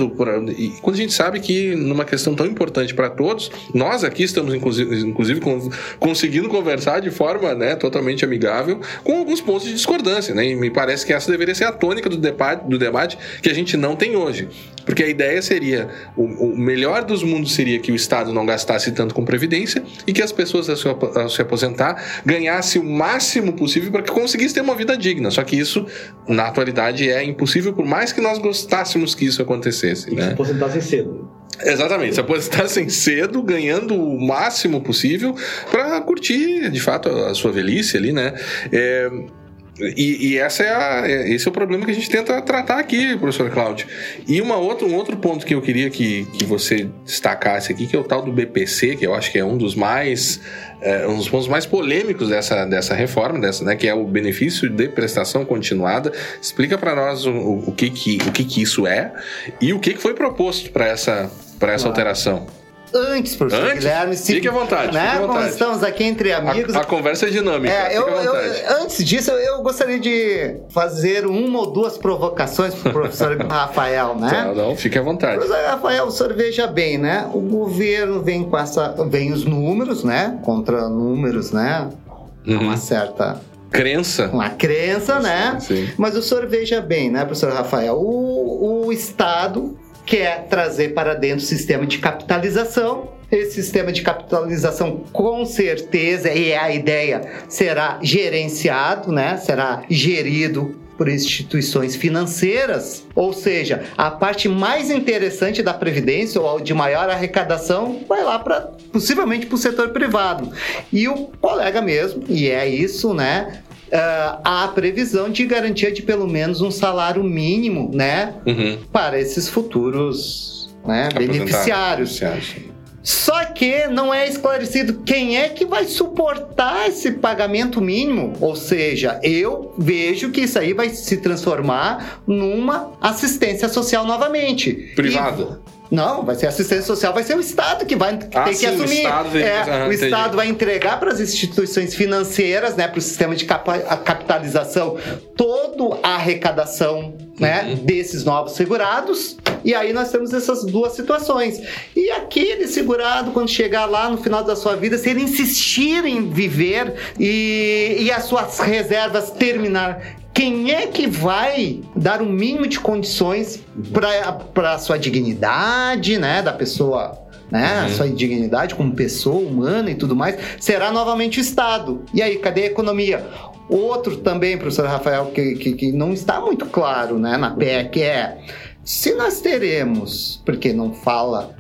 E quando a gente sabe que numa questão tão importante para todos, nós aqui estamos inclusive, inclusive con- conseguindo conversar de forma né, totalmente amigável com alguns pontos de discordância. Né, e me parece que essa deveria ser a tônica do debate, do debate que a gente não tem hoje. Porque a ideia seria: o, o melhor dos mundos seria que o Estado não gastasse tanto com previdência e que as pessoas, ao se, ao se aposentar, ganhassem o máximo possível para que conseguissem ter uma vida digna. Só que isso, na atualidade, é impossível, por mais que nós gostássemos que isso acontecesse. E que se Né? aposentassem cedo. Exatamente, se aposentassem cedo, ganhando o máximo possível para curtir, de fato, a sua velhice ali, né? É, e, e essa é a- é- esse é o problema que a gente tenta tratar aqui, professor Cláudio. E uma outra, um outro ponto que eu queria que, que você destacasse aqui, que é o tal do BPC, que eu acho que é um dos mais é, um dos pontos mais polêmicos dessa, dessa reforma, dessa, né, que é o benefício de prestação continuada. Explica para nós o, o, o que, que, o que, que isso é e o que, que foi proposto para essa, pra essa Claro. alteração. Antes, professor Antes? Guilherme. se- Fique à vontade, Né? à vontade. estamos aqui entre amigos. A, a conversa é dinâmica. É, eu, eu- antes disso, eu, gostaria de fazer uma ou duas provocações para o professor [laughs] Rafael, né? Tá, não, fique à vontade. Professor Rafael, o senhor veja bem, né? O governo vem com essa. vem os números, né? Contra números, né? Uhum. Uma certa. Crença. Uma crença, né? Sim. Mas o senhor veja bem, né, professor Rafael? O, o Estado quer trazer para dentro o sistema de capitalização. Esse sistema de capitalização, com certeza, e é a ideia, será gerenciado, né? Será gerido por instituições financeiras, ou seja, a parte mais interessante da previdência ou de maior arrecadação vai lá para possivelmente para o setor privado. E o colega mesmo, e é isso, né? Ah, há a previsão de garantia de pelo menos um salário mínimo, né, Uhum. para esses futuros né, beneficiários. Beneficiários. Só que não é esclarecido quem é que vai suportar esse pagamento mínimo. Ou seja, eu vejo que isso aí vai se transformar numa assistência social novamente. Privada. E- não, vai ser assistência social, vai ser o Estado que vai ter Ah, que sim, o assumir. Estado tem que- É, ah, o. Estado vai entregar para as instituições financeiras, né, para o sistema de capitalização, toda a arrecadação né, Uhum. desses novos segurados. E aí nós temos essas duas situações. E aquele segurado, quando chegar lá no final da sua vida, se ele insistir em viver e, e as suas reservas terminar, quem é que vai dar o mínimo de condições para a sua dignidade, né, da pessoa né, a Uhum. sua dignidade como pessoa humana e tudo mais, será novamente o Estado. E aí, cadê a economia? Outro também, professor Rafael, que, que, que não está muito claro né, na PEC é se nós teremos, porque não fala.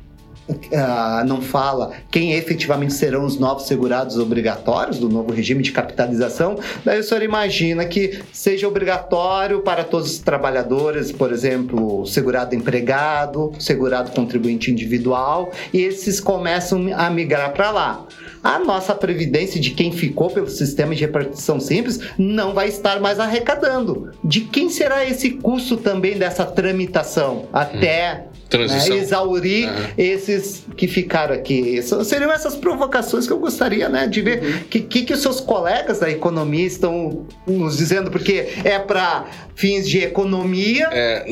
Ah, não fala quem efetivamente serão os novos segurados obrigatórios do novo regime de capitalização. Daí o senhor imagina que seja obrigatório para todos os trabalhadores, por exemplo, segurado empregado, segurado contribuinte individual, e esses começam a migrar para lá. A nossa previdência de quem ficou pelo sistema de repartição simples não vai estar mais arrecadando. De quem será esse custo também dessa tramitação até Transição. né, exaurir Aham. esses que ficaram aqui. Isso- seriam essas provocações que eu gostaria né, de ver Uhum. que, que, que os seus colegas da economia estão nos dizendo, porque é para fins de economia. É,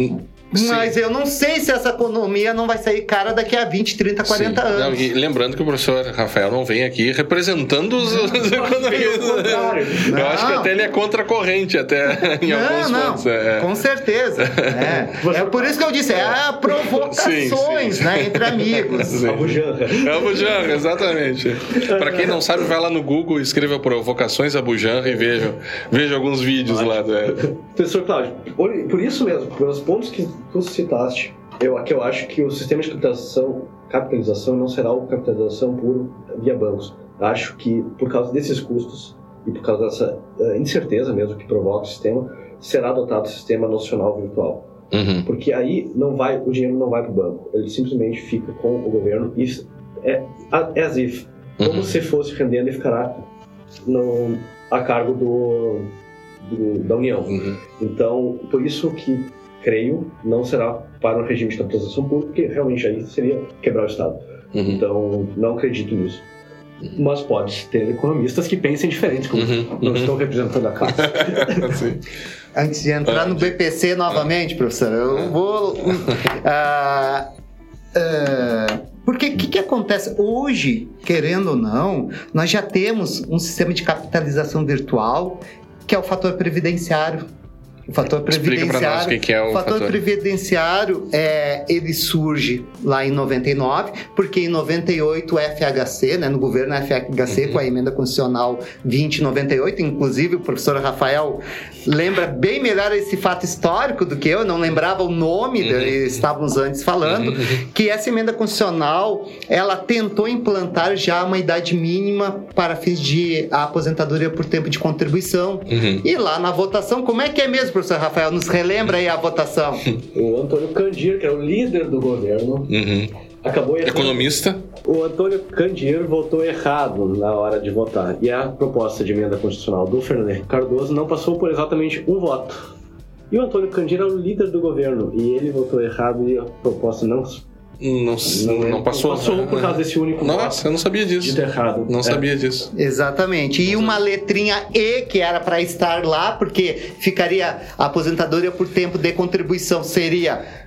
sim. Mas eu não sei se essa economia não vai sair cara daqui a 20, 30, 40 Sim. anos. Não, e lembrando que o professor Rafael não vem aqui representando os, os economistas. Eu acho que Não. até ele é contra a corrente, até [laughs] em alguns não, pontos. É. com certeza. É. [laughs] É por isso que eu disse, é provocações Sim, sim. Né, entre amigos. Sim. A bujanra. É o Bujanra, exatamente. Para quem não sabe, vai lá no Google, escreva provocações a Bujanra e veja, veja alguns vídeos lá. né? Professor Cláudio, por por isso mesmo, pelos pontos que tu citaste, eu, que eu acho que o sistema de capitalização, capitalização não será uma capitalização por via bancos. Acho que por causa desses custos e por causa dessa eh, incerteza mesmo que provoca o sistema, será adotado o sistema nacional virtual. Uhum. Porque aí não vai, o dinheiro não vai para o banco, ele simplesmente fica com o governo e é, é as if, como Uhum. se fosse rendendo e ficará no, a cargo do, do- da União. Uhum. Então, por isso que creio não será para um regime de capitalização pública, porque realmente aí seria quebrar o Estado. Uhum. Então, não acredito nisso. Mas pode ter economistas que pensem diferente, como Uhum, não uhum. estou representando a classe. [laughs] Sim. Antes de entrar no BPC novamente, professor, eu vou. ah, ah, porque o que, que acontece? Hoje, querendo ou não, nós já temos um sistema de capitalização virtual que é o fator previdenciário. O fator previdenciário. nós o que é o fator, fator. previdenciário é, ele surge lá em 99, porque em 98 o FHC, né, no governo FHC, Uhum. com a emenda constitucional 2098, inclusive o professor Rafael lembra bem melhor esse fato histórico do que eu, não lembrava o nome, Uhum. de- estávamos antes falando, Uhum. que essa emenda constitucional, ela tentou implantar já uma idade mínima para fins de aposentadoria por tempo de contribuição. Uhum. E lá na votação, como é que é mesmo, professor Rafael? Nos relembra aí a votação. [laughs] o Antônio Candir, que era o líder do governo, Uhum. acabou errando. Economista. O Antônio Candir votou errado na hora de votar. E a proposta de emenda constitucional do Fernando Henrique Cardoso não passou por exatamente um voto. E o Antônio Candir era o líder do governo. E ele votou errado e a proposta não Não, não, passou. Passou por causa desse único Nossa, eu não sabia disso. dito errado. Não É. sabia disso. Exatamente. E uma letrinha E que era para estar lá, porque ficaria a aposentadoria por tempo de contribuição seria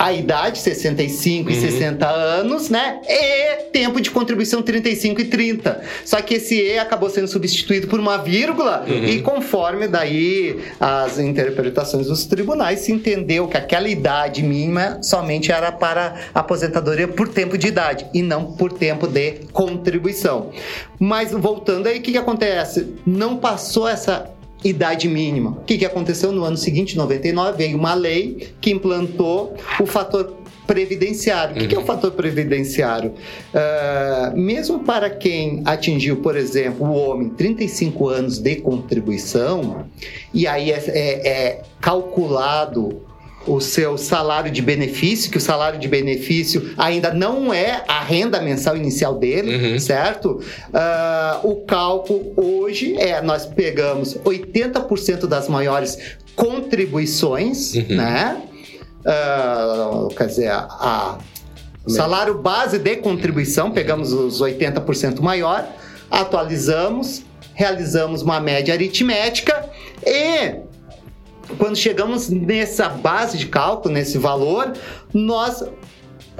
a idade, 65 e Uhum. 60 anos, né? E tempo de contribuição 35 e 30. Só que esse E acabou sendo substituído por uma vírgula Uhum. e conforme daí as interpretações dos tribunais se entendeu que aquela idade mínima somente era para aposentadoria por tempo de idade e não por tempo de contribuição. Mas voltando aí, o que, que acontece? Não passou essa idade mínima. O que, que aconteceu no ano seguinte, 99, veio uma lei que implantou o fator previdenciário. O que, que é o fator previdenciário? Ah, mesmo para quem atingiu, por exemplo, o homem 35 anos de contribuição, e aí é- é- é calculado o seu salário de benefício, que o salário de benefício ainda não é a renda mensal inicial dele, Uhum. certo? Ah, o cálculo hoje é, nós pegamos 80% das maiores contribuições, Uhum. né? Ah, quer dizer, a, a salário base de contribuição, pegamos os 80% maior, atualizamos, realizamos uma média aritmética e quando chegamos nessa base de cálculo, nesse valor, nós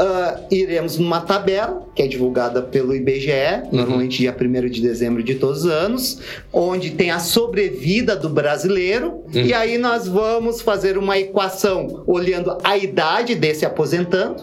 ah, iremos numa tabela que é divulgada pelo IBGE, normalmente dia 1 de dezembro de todos os anos, onde tem a sobrevida do brasileiro, e aí nós vamos fazer uma equação olhando a idade desse aposentando,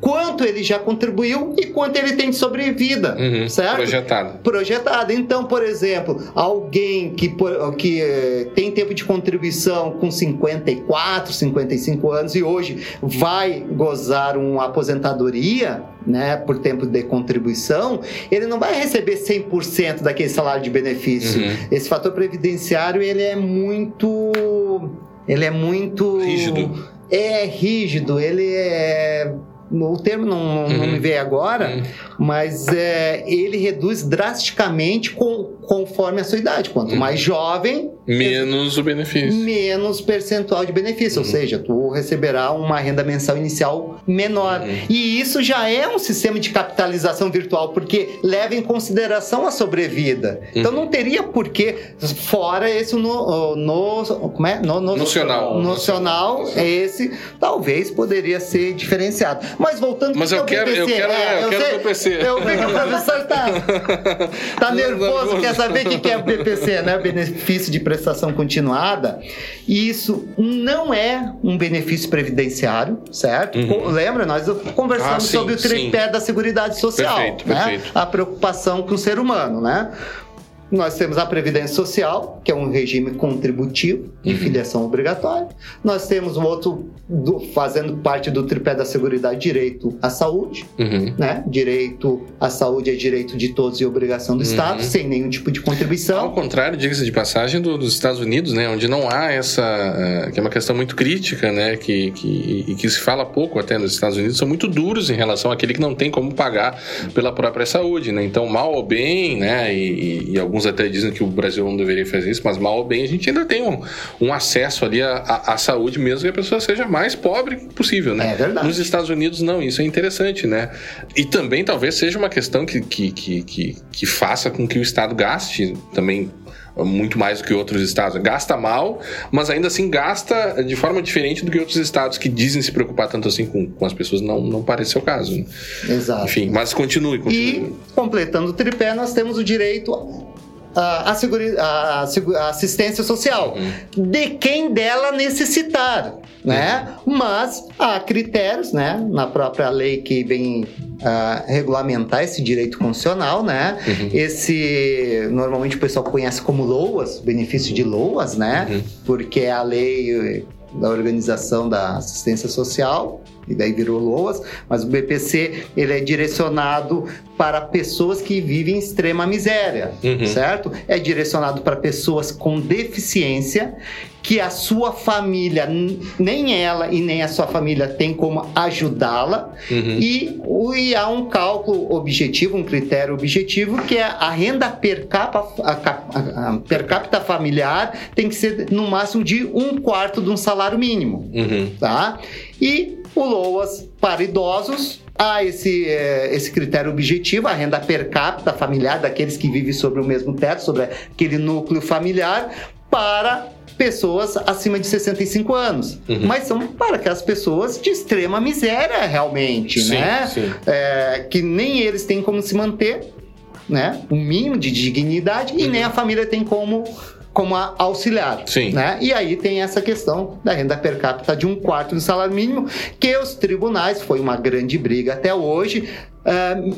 quanto ele já contribuiu e quanto ele tem de sobrevida, Uhum. certo? Projetado. projetada. Então, por exemplo, alguém que, que eh, tem tempo de contribuição com 54, 55 anos e hoje vai gozar uma aposentadoria, né, por tempo de contribuição, ele não vai receber 100% daquele salário de benefício. Uhum. Esse fator previdenciário, ele é muito ele é muito Rígido. É rígido, ele é o termo não, não Uhum. me veio agora, Uhum. mas é, ele reduz drasticamente com, conforme a sua idade. Quanto Uhum. mais jovem, Menos o benefício. menos percentual de benefício, Uhum. ou seja, tu receberá uma renda mensal inicial menor. Uhum. E isso já é um sistema de capitalização virtual, porque leva em consideração a sobrevida. Então Uhum. não teria porquê, fora esse no, no, como é? No, no- Nocional. nocional, esse talvez poderia ser diferenciado. Mas voltando Mas que eu é quero- eu quero- é, eu quero sei- o BPC. Eu vi que o professor tá, tá [laughs] nervoso, quer saber o que é o BPC, né? Benefício de prestação continuada. E isso não é um benefício previdenciário, certo? Uhum. Lembra? Nós conversamos Ah, sim, sobre o tripé da Seguridade Social. Perfeito, né? perfeito. A preocupação com o ser humano, né? Nós temos a Previdência Social, que é um regime contributivo de Uhum. filiação obrigatória. Nós temos um outro, do- fazendo parte do tripé da Seguridade, direito à saúde Uhum. né? Direito à saúde é direito de todos e obrigação do Estado, Uhum. sem nenhum tipo de Ao contribuição. contrário, diga-se de passagem, do- dos Estados Unidos, né, onde não há essa, eh, que é uma questão muito crítica, né, que, que, e que se fala pouco até nos Estados Unidos, são muito duros em relação àquele que não tem como pagar pela própria saúde, né, então mal ou bem, né, e, e- e alguns até dizem que o Brasil não deveria fazer isso, mas mal ou bem a gente ainda tem um, um acesso ali à, à- à saúde mesmo que a pessoa seja mais pobre possível, né. É verdade. Nos Estados Unidos não, isso é interessante, né? E também talvez seja uma questão que, que, que, que, que faça com que o Estado gaste também muito mais do que outros estados. Gasta mal, mas ainda assim gasta de forma diferente do que outros estados que dizem se preocupar tanto assim com, com as pessoas. Não, não parece ser o caso. né? Exato. Enfim, mas continue, continue. E, completando o tripé, nós temos o direito à segu- à assistência social, Uhum. de quem dela necessitar, né? Mas há critérios, né? Na própria lei que vem ah, regulamentar esse direito constitucional, né? Uhum. Esse, normalmente o pessoal conhece como LOAS, benefício de LOAS, né? Uhum. Porque é a lei da Organização da Assistência Social, e daí virou LOAS, mas o BPC ele é direcionado para pessoas que vivem em extrema miséria, Uhum. certo? É direcionado para pessoas com deficiência que a sua família, nem ela e nem a sua família tem como ajudá-la, Uhum. e, e há um cálculo objetivo, um critério objetivo, que é a renda per capita, a cap- a- a per capita familiar tem que ser no máximo de um quarto de um salário mínimo Uhum. tá? E o LOAS para idosos. Há esse, eh, esse critério objetivo, a renda per capita familiar daqueles que vivem sobre o mesmo teto, sobre aquele núcleo familiar, para pessoas acima de 65 anos. Uhum. Mas são para aquelas pessoas de extrema miséria, realmente, Sim, né? sim. É, que nem eles têm como se manter, né? Um mínimo de dignidade e nem a família tem como como a- auxiliar, Sim. né? E aí tem essa questão da renda per capita de um quarto do salário mínimo, que os tribunais foi uma grande briga até hoje.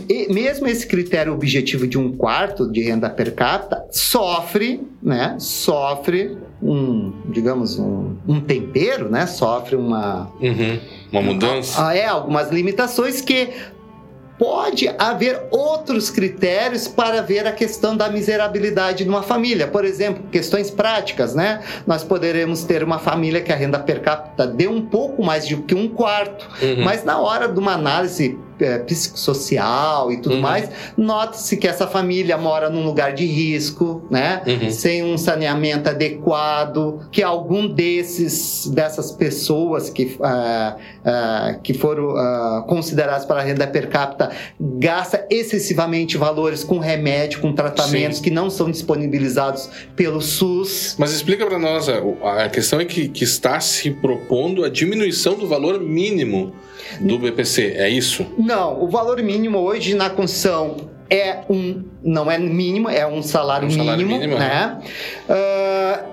E mesmo esse critério objetivo de um quarto de renda per capita sofre, né? Sofre um, digamos, um, um tempero, né? Sofre uma Uhum. Uma mudança? ah, é, algumas limitações que pode haver outros critérios para ver a questão da miserabilidade de uma família. Por exemplo, questões práticas, né? Nós poderemos ter uma família que a renda per capita dê um pouco mais de que um quarto, Uhum. mas na hora de uma análise é, psicossocial e tudo Uhum. mais, nota-se que essa família mora num lugar de risco, né? Uhum. Sem um saneamento adequado, que algum desses dessas pessoas que, ah, ah, que foram ah, consideradas para a renda per capita gasta excessivamente valores com remédio, com tratamentos Sim. que não são disponibilizados pelo SUS. Mas explica para nós, a, a questão é que, que está se propondo a diminuição do valor mínimo do BPC, é isso? Não, o valor mínimo hoje na Constituição é um, não é mínimo, é um salário, Um salário mínimo, mínimo, né? Ah,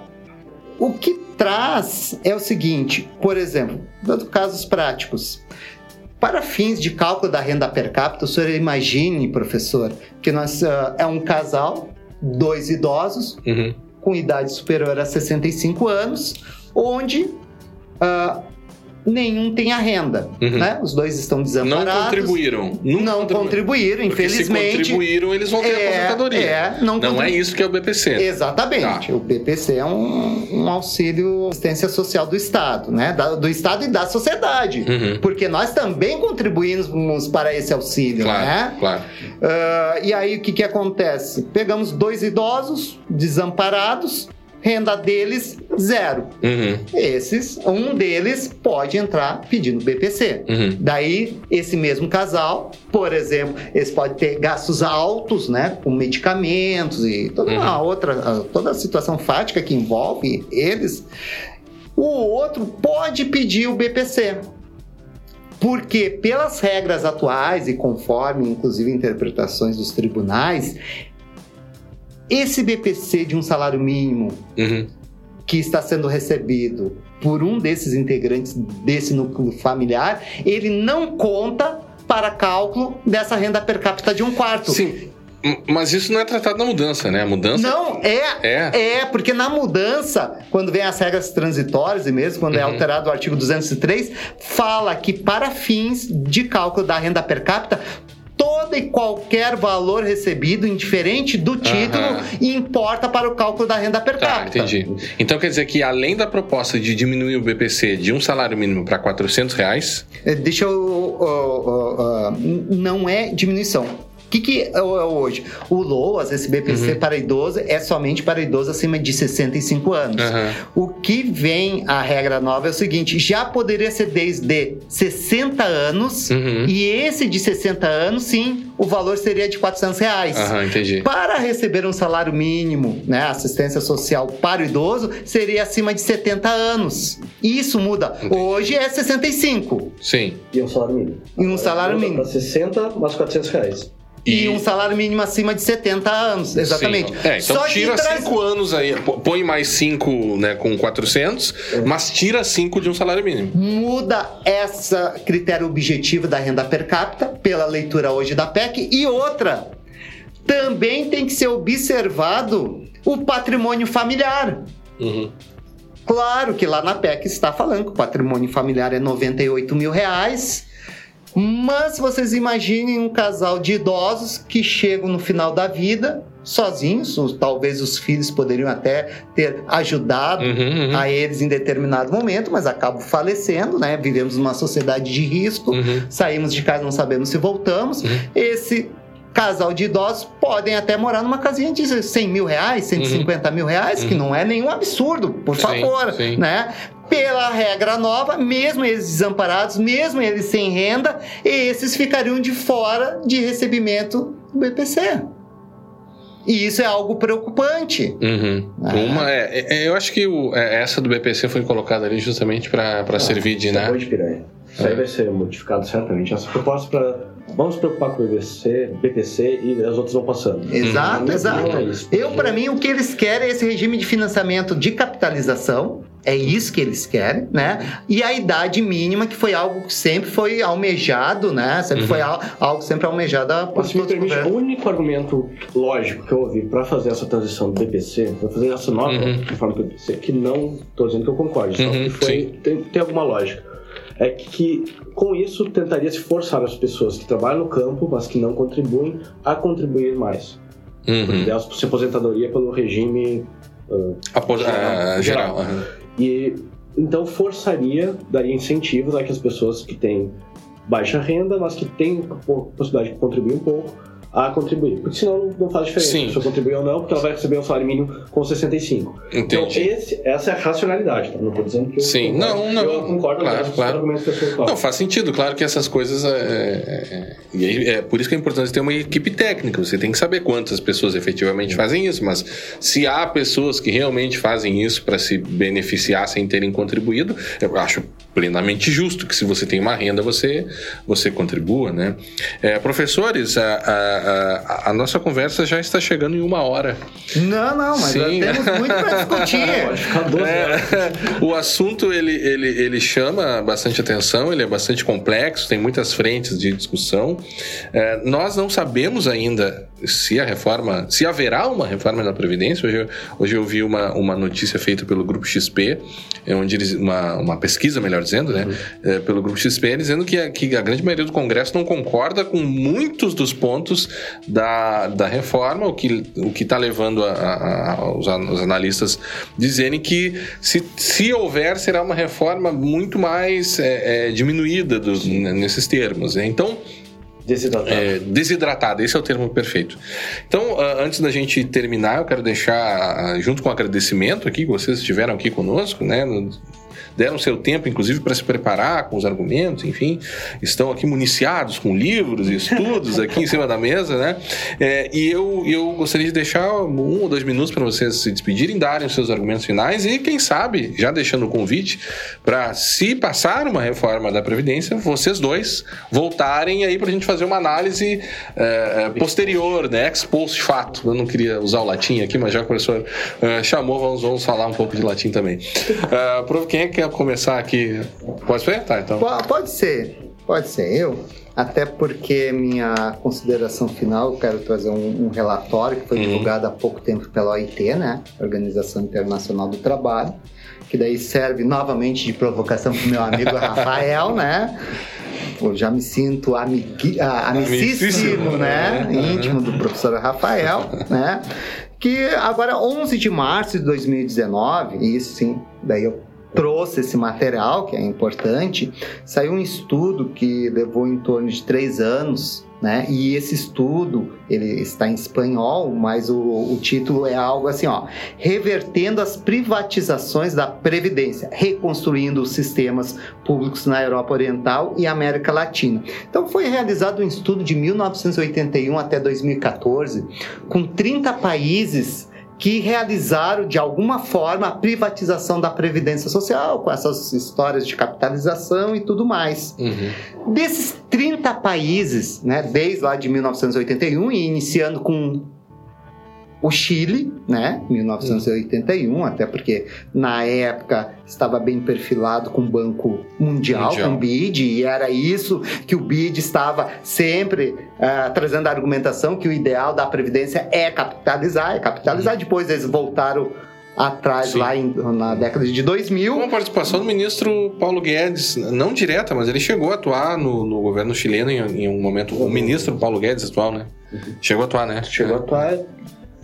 o que traz é o seguinte, por exemplo, dando casos práticos. Para fins de cálculo da renda per capita, o senhor imagine, professor, que nós ah, é um casal, dois idosos, Uhum. com idade superior a 65 anos, onde ah, nenhum tem a renda. Uhum. Né? Os dois estão Não desamparados. contribuíram. Nunca Não contribuíram. contribuíram, Porque se infelizmente. contribuíram, eles vão ter É, aposentadoria. é, não não é isso que é o BPC. Exatamente. Tá. O BPC é um, um auxílio assistência social do Estado, né? Da- do Estado e da sociedade. Uhum. Porque nós também contribuímos para esse auxílio, Claro, né? claro. Ah, e aí o que, que acontece? Pegamos dois idosos desamparados, renda deles zero. Uhum. Esses, um deles pode entrar pedindo BPC. Uhum. Daí, esse mesmo casal, por exemplo, eles podem ter gastos altos, né? Com medicamentos e toda uma outra, toda a situação fática que envolve eles. O outro pode pedir o BPC. Porque, pelas regras atuais e conforme, inclusive, interpretações dos tribunais, esse BPC de um salário mínimo Uhum. Que está sendo recebido por um desses integrantes desse núcleo familiar, ele não conta para cálculo dessa renda per capita de um quarto. Sim, mas isso não é tratado na mudança, né? A mudança Não, é. é. É, porque na mudança, quando vem as regras transitórias e mesmo quando é Uhum. alterado o artigo 203, fala que para fins de cálculo da renda per capita, todo e qualquer valor recebido, indiferente do título, Aham. importa para o cálculo da renda per Tá, capita. entendi. Então quer dizer que além da proposta de diminuir o BPC de um salário mínimo para 400 reais, É, Deixa eu. ó, ó, n- não é diminuição. O que, que é é hoje? O LOAS, esse BPC Uhum. para idoso, é somente para idoso acima de 65 anos. Aham. O que vem a regra nova é o seguinte: já poderia ser desde 60 anos, Uhum. e esse de 60 anos, sim, o valor seria de 400 reais. Aham, entendi. Para receber um salário mínimo, né, assistência social para o idoso, seria acima de 70 anos. Isso muda. Hoje é 65. Sim. E um salário mínimo. E um salário mínimo. Para 60 mais 400 reais. E, um salário mínimo acima de 70 anos, exatamente. Sim. É, então Só que tira traz- 5 anos aí, põe mais 5 né, com 400, mas tira 5 de um salário mínimo. Muda essa critério objetivo da renda per capita pela leitura hoje da PEC e outra também tem que ser observado o patrimônio familiar. Uhum. Claro que lá na PEC está falando que o patrimônio familiar é 98 mil reais. Mas vocês imaginem um casal de idosos que chegam no final da vida sozinhos, ou talvez os filhos poderiam até ter ajudado Uhum, uhum. a eles em determinado momento, mas acabam falecendo, né? Vivemos numa sociedade de risco, Uhum. saímos de casa, não sabemos se voltamos. Uhum. Esse casal de idosos podem até morar numa casinha de 100 mil reais, 150 mil reais, que não é nenhum absurdo, por Sim, favor, sim. né? Pela regra nova, mesmo eles desamparados, mesmo eles sem renda, esses ficariam de fora de recebimento do BPC. E isso é algo preocupante. Uhum. Ah. Uma é, é- eu acho que o- é, essa do BPC foi colocada ali justamente para Ah, servir de, isso é né? boi de piranha. Isso aí vai ser modificado certamente. Essa proposta para. Vamos se preocupar com o BPC, BPC e as outras vão passando. Exato, minha exato. é isso. Eu, para mim, o que eles querem é esse regime de financiamento de capitalização. É isso que eles querem, né? E a idade mínima, que foi algo que sempre foi almejado, né? Sempre Uhum. foi al- algo sempre almejado Mas se me permite, o único argumento lógico que eu ouvi para fazer essa transição do BPC, para fazer essa nova Uhum. reforma do BPC, que não estou dizendo que eu concordo, só Uhum, que foi, tem, tem alguma lógica. É que, com isso tentaria se forçar as pessoas que trabalham no campo, mas que não contribuem, a contribuir mais. Porque Uhum. delas se aposentadoria pelo regime ah, Apos- Geral. ah, geral. Geral. E então forçaria, daria incentivos a que as pessoas que têm baixa renda, mas que têm po- possibilidade de contribuir um pouco, a contribuir. Porque senão não- faz diferença Sim. se pessoa contribuir ou não, porque ela vai receber um salário mínimo com 65. Então, Entendi. esse, essa é a racionalidade, tá? Não estou dizendo que eu Sim, concordo. não, não, Eu concordo claro, com os claro. argumentos que Não, faz sentido, claro que essas coisas. É, é- é- e é por isso que é importante ter uma equipe técnica. Você tem que saber quantas pessoas efetivamente fazem isso, mas se há pessoas que realmente fazem isso para se beneficiar sem terem contribuído, eu acho plenamente justo que se você tem uma renda, você, você contribua, né? É, professores, a, a- a- a nossa conversa já está chegando em uma hora. Não, não, mas Sim. temos muito para [laughs] discutir. Pode ficar 12 horas. É, [laughs] o assunto ele, ele, ele chama bastante atenção, ele é bastante complexo, tem muitas frentes de discussão. É, nós não sabemos ainda se a reforma, se haverá uma reforma da Previdência. Hoje, eu- hoje eu vi uma, uma notícia feita pelo Grupo XP, é onde eles, uma, uma pesquisa, melhor dizendo, né, é, pelo Grupo XP, dizendo que a, que a grande maioria do Congresso não concorda com muitos dos pontos da, da reforma, o que o que está levando a- a- a- os, os analistas dizerem que se, se houver será uma reforma muito mais é, é, diminuída dos, nesses termos. né? Então Desidratado. é, desidratada, esse é o termo perfeito. Então, ah, antes da gente terminar, eu quero deixar, ah, junto com o agradecimento aqui, que vocês estiveram aqui conosco, né? Deram seu tempo, inclusive, para se preparar com os argumentos, enfim, estão aqui municiados com livros e estudos [laughs] aqui em cima da mesa, né? É, e eu, eu gostaria de deixar um ou dois minutos para vocês se despedirem, darem os seus argumentos finais e, quem sabe, já deixando o convite para, se passar uma reforma da Previdência, vocês dois voltarem aí para a gente fazer uma análise é, é, posterior, né? Ex post fato. Eu não queria usar o latim aqui, mas já o professor é, chamou, vamos, vamos falar um pouco de latim também. [laughs] É, quem é que começar aqui? Pode ser? Tá, então. Po- Pode ser, pode ser eu. Até porque minha consideração final, eu quero trazer um, um relatório que foi Uhum. divulgado há pouco tempo pela OIT, né? Organização Internacional do Trabalho, que daí serve novamente de provocação para o meu amigo [laughs] Rafael, né? Pô, já me sinto amigui, ah, amicíssimo, Amicíssimo, né? né? Íntimo do professor Rafael, [laughs] né? Que agora, 11 de março de 2019, e isso sim, daí eu trouxe esse material, que é importante, saiu um estudo que levou em torno de três anos, né? E esse estudo, ele está em espanhol, mas o, o título é algo assim, ó, revertendo as privatizações da previdência, reconstruindo os sistemas públicos na Europa Oriental e América Latina. Então foi realizado um estudo de 1981 até 2014 com 30 países que realizaram de alguma forma a privatização da previdência social, com essas histórias de capitalização e tudo mais. Uhum. Desses 30 países, né, desde lá de 1981 e iniciando com o Chile, né, 1981, até porque na época estava bem perfilado com o Banco Mundial, Mundial. com o BID, e era isso que o BID estava sempre ah, trazendo a argumentação que o ideal da Previdência é capitalizar, é capitalizar. Depois eles voltaram atrás Sim. lá em- na década de 2000. Com a participação do ministro Paulo Guedes, não direta, mas ele chegou a atuar no, no governo chileno em, em um momento. O ministro Paulo Guedes atual, né? Chegou a atuar, né? Chegou a atuar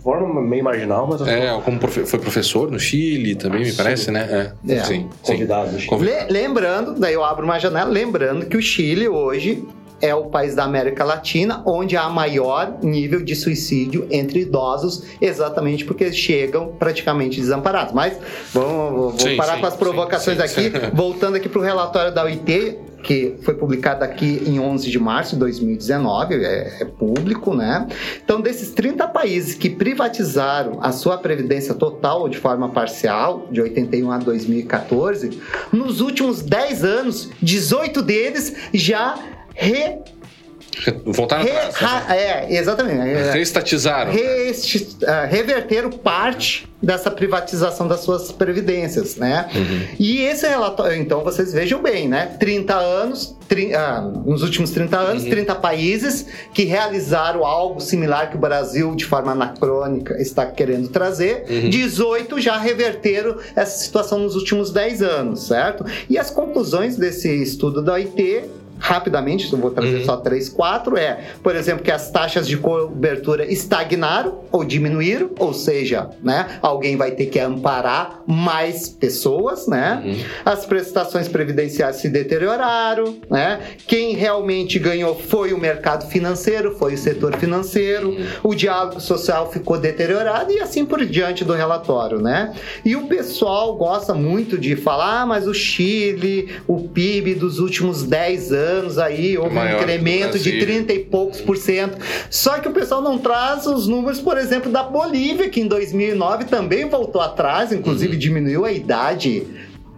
forma meio marginal, mas É, como profe- foi professor no Chile também, me Sim. parece, né? É, É. sim, sim. convidado. Convi- Le- lembrando, daí eu abro uma janela, lembrando que o Chile hoje é o país da América Latina onde há maior nível de suicídio entre idosos, exatamente porque chegam praticamente desamparados. Mas vamos, vou Sim, parar sim, com as provocações sim, sim. aqui. [laughs] Voltando aqui para o relatório da OIT, que foi publicado aqui em 11 de março de 2019, é, é público, né? Então, desses 30 países que privatizaram a sua previdência total ou de forma parcial, de 81 a 2014, nos últimos 10 anos, 18 deles já re, Voltaram re- atrás. né? ra- é, exatamente. Reestatizaram. reesti- ah, reverteram parte dessa privatização das suas previdências, né? E esse relatório, então vocês vejam bem, né? 30 anos, tri- ah, nos últimos 30 anos, 30 países que realizaram algo similar que o Brasil, de forma anacrônica, está querendo trazer. 18 já reverteram essa situação nos últimos 10 anos, certo? E as conclusões desse estudo da OIT rapidamente, eu vou trazer Uhum. só três, quatro, é, por exemplo, que as taxas de cobertura estagnaram ou diminuíram, ou seja, né, alguém vai ter que amparar mais pessoas, né? Uhum. As prestações previdenciárias se deterioraram, né? Quem realmente ganhou foi o mercado financeiro, foi o setor financeiro, Uhum. o diálogo social ficou deteriorado e assim por diante do relatório, né? E o pessoal gosta muito de falar, ah, mas o Chile, o PIB dos últimos 10 anos aí, houve um incremento de Brasil. 30 e poucos por cento. Só que o pessoal não traz os números, por exemplo, da Bolívia, que em 2009 também voltou atrás, inclusive diminuiu a idade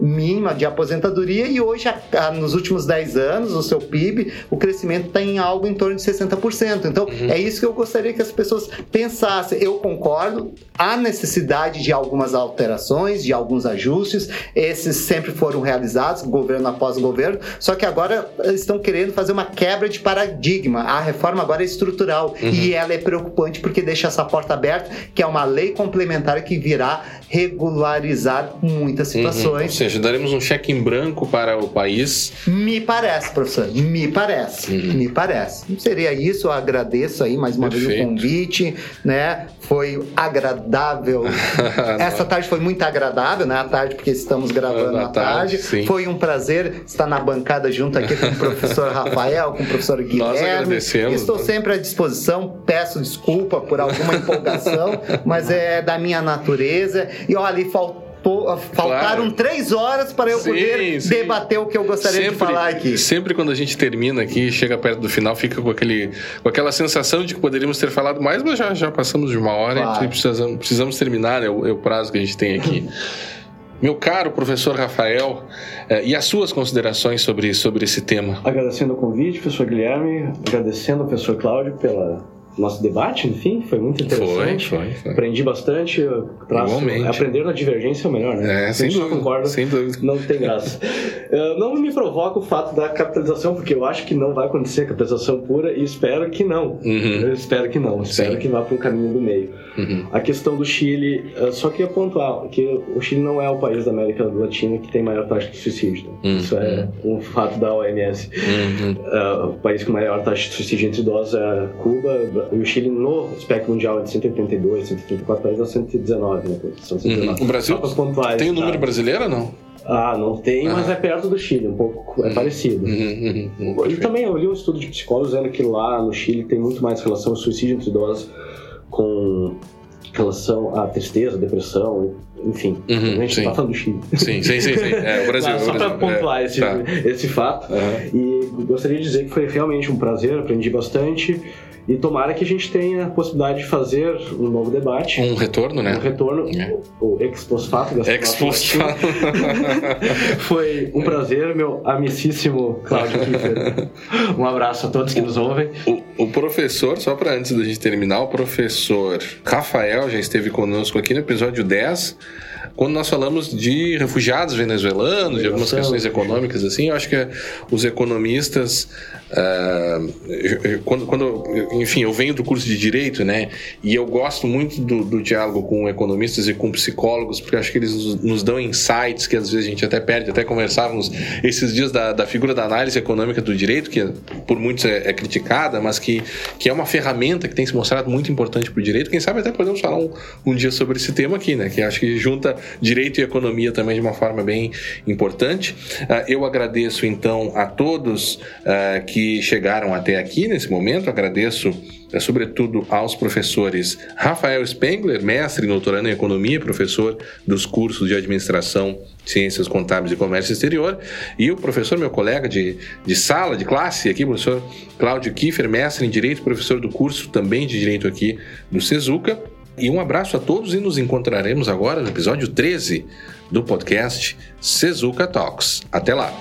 mínima de aposentadoria e hoje, nos últimos 10 anos, o seu PIB, o crescimento está em algo em torno de 60%. Então, é isso que eu gostaria que as pessoas pensassem. Eu concordo, há necessidade de algumas alterações, de alguns ajustes, esses sempre foram realizados, governo após governo, só que agora eh, estão querendo fazer uma quebra de paradigma. A reforma agora é estrutural e ela é preocupante porque deixa essa porta aberta, que é uma lei complementar que virá regularizar muitas Uhum. Ou situações. seja, daremos um cheque em branco para o país. Me parece, professor. Me parece. Uhum. Me parece. Seria isso. Eu agradeço aí mais uma vez Perfeito. o convite, né? Foi agradável. [laughs] Essa tarde foi muito agradável, né? A tarde, porque estamos gravando À à tarde, tarde. Foi um prazer estar na bancada junto aqui com o professor [laughs] Rafael, com o professor Guilherme. agradecemos, Estou né? sempre à disposição. Peço desculpa por alguma empolgação, [laughs] mas é da minha natureza. E olha, faltou. Faltaram três horas para eu Sim, poder sim. debater o que eu gostaria de falar aqui. Sempre quando a gente termina aqui, chega perto do final, fica com, aquele, com aquela sensação de que poderíamos ter falado mais, mas já, já passamos de uma hora Claro. e precisamos, precisamos terminar, né, o, é o prazo que a gente tem aqui. [laughs] Meu caro professor Rafael, eh, e as suas considerações sobre, sobre esse tema? Agradecendo o convite, professor Guilherme, agradecendo ao professor Cláudio pelo nosso debate, enfim, foi muito interessante. Foi, foi, foi. Aprendi bastante, traço, Igualmente. aprender na divergência é o melhor, né? É, sem dúvida. concorda, Sem dúvida. não tem graça. [laughs] Não me provoca o fato da capitalização, porque eu acho que não vai acontecer a capitalização pura e espero que não. Uhum. Eu espero que não, espero Sim. que vá para um caminho do meio. Uhum. A questão do Chile, eh, só queria pontuar que o Chile não é o país da América Latina que tem maior taxa de suicídio. né? Hum, Isso é um fato da OMS. Uhum. Uh, o país com maior taxa de suicídio entre idosos é Cuba, e o Chile no espectro mundial é de 182, 134 países a 119, né? São 119. Uhum. O Brasil Só pra pontuar Tem o esse número dado. brasileiro ou não? Ah, não tem, mas Ah. é perto do Chile, um pouco é parecido. Uhum, uhum, uhum. E também eu li um estudo de psicólogos dizendo que lá no Chile tem muito mais relação ao suicídio entre idosos com relação à tristeza, depressão, enfim. Uhum, a gente sim. tá falando do Chile. Sim, sim, sim, sim. É, o Brasil. Só para Brasil. pontuar É, esse, tá. esse fato. Aham. E gostaria de dizer que foi realmente um prazer, aprendi bastante. E tomara que a gente tenha a possibilidade de fazer um novo debate. Um retorno, Um né? retorno, É. o ex post fato. Ex post [laughs] [laughs] Foi um prazer, meu amicíssimo Cláudio Kiefer. Um abraço a todos que nos ouvem. O, o professor, só para antes da gente terminar, o professor Rafael já esteve conosco aqui no episódio 10, quando nós falamos de refugiados venezuelanos, de algumas questões econômicas assim. Eu acho que os economistas, ah, quando, quando, enfim, eu venho do curso de direito, né? E eu gosto muito do, do diálogo com economistas e com psicólogos, porque acho que eles nos, nos dão insights que às vezes a gente até perde. Até conversávamos esses dias da, da figura da análise econômica do direito, que por muitos é, é criticada, mas que, que é uma ferramenta que tem se mostrado muito importante para o direito. Quem sabe até podemos falar um, um dia sobre esse tema aqui, né? Que acho que junta direito e economia também de uma forma bem importante. Uh, eu agradeço então a todos uh, que chegaram até aqui nesse momento, agradeço uh, sobretudo aos professores Rafael Spengler, mestre e doutorando em economia, professor dos cursos de administração Ciências Contábeis e Comércio Exterior, e o professor, meu colega de, de sala, de classe aqui, professor Cláudio Kiefer, mestre em Direito, professor do curso também de Direito aqui do Sezuca. E um abraço a todos e nos encontraremos agora no episódio 13 do podcast Sezuca Talks. Até lá!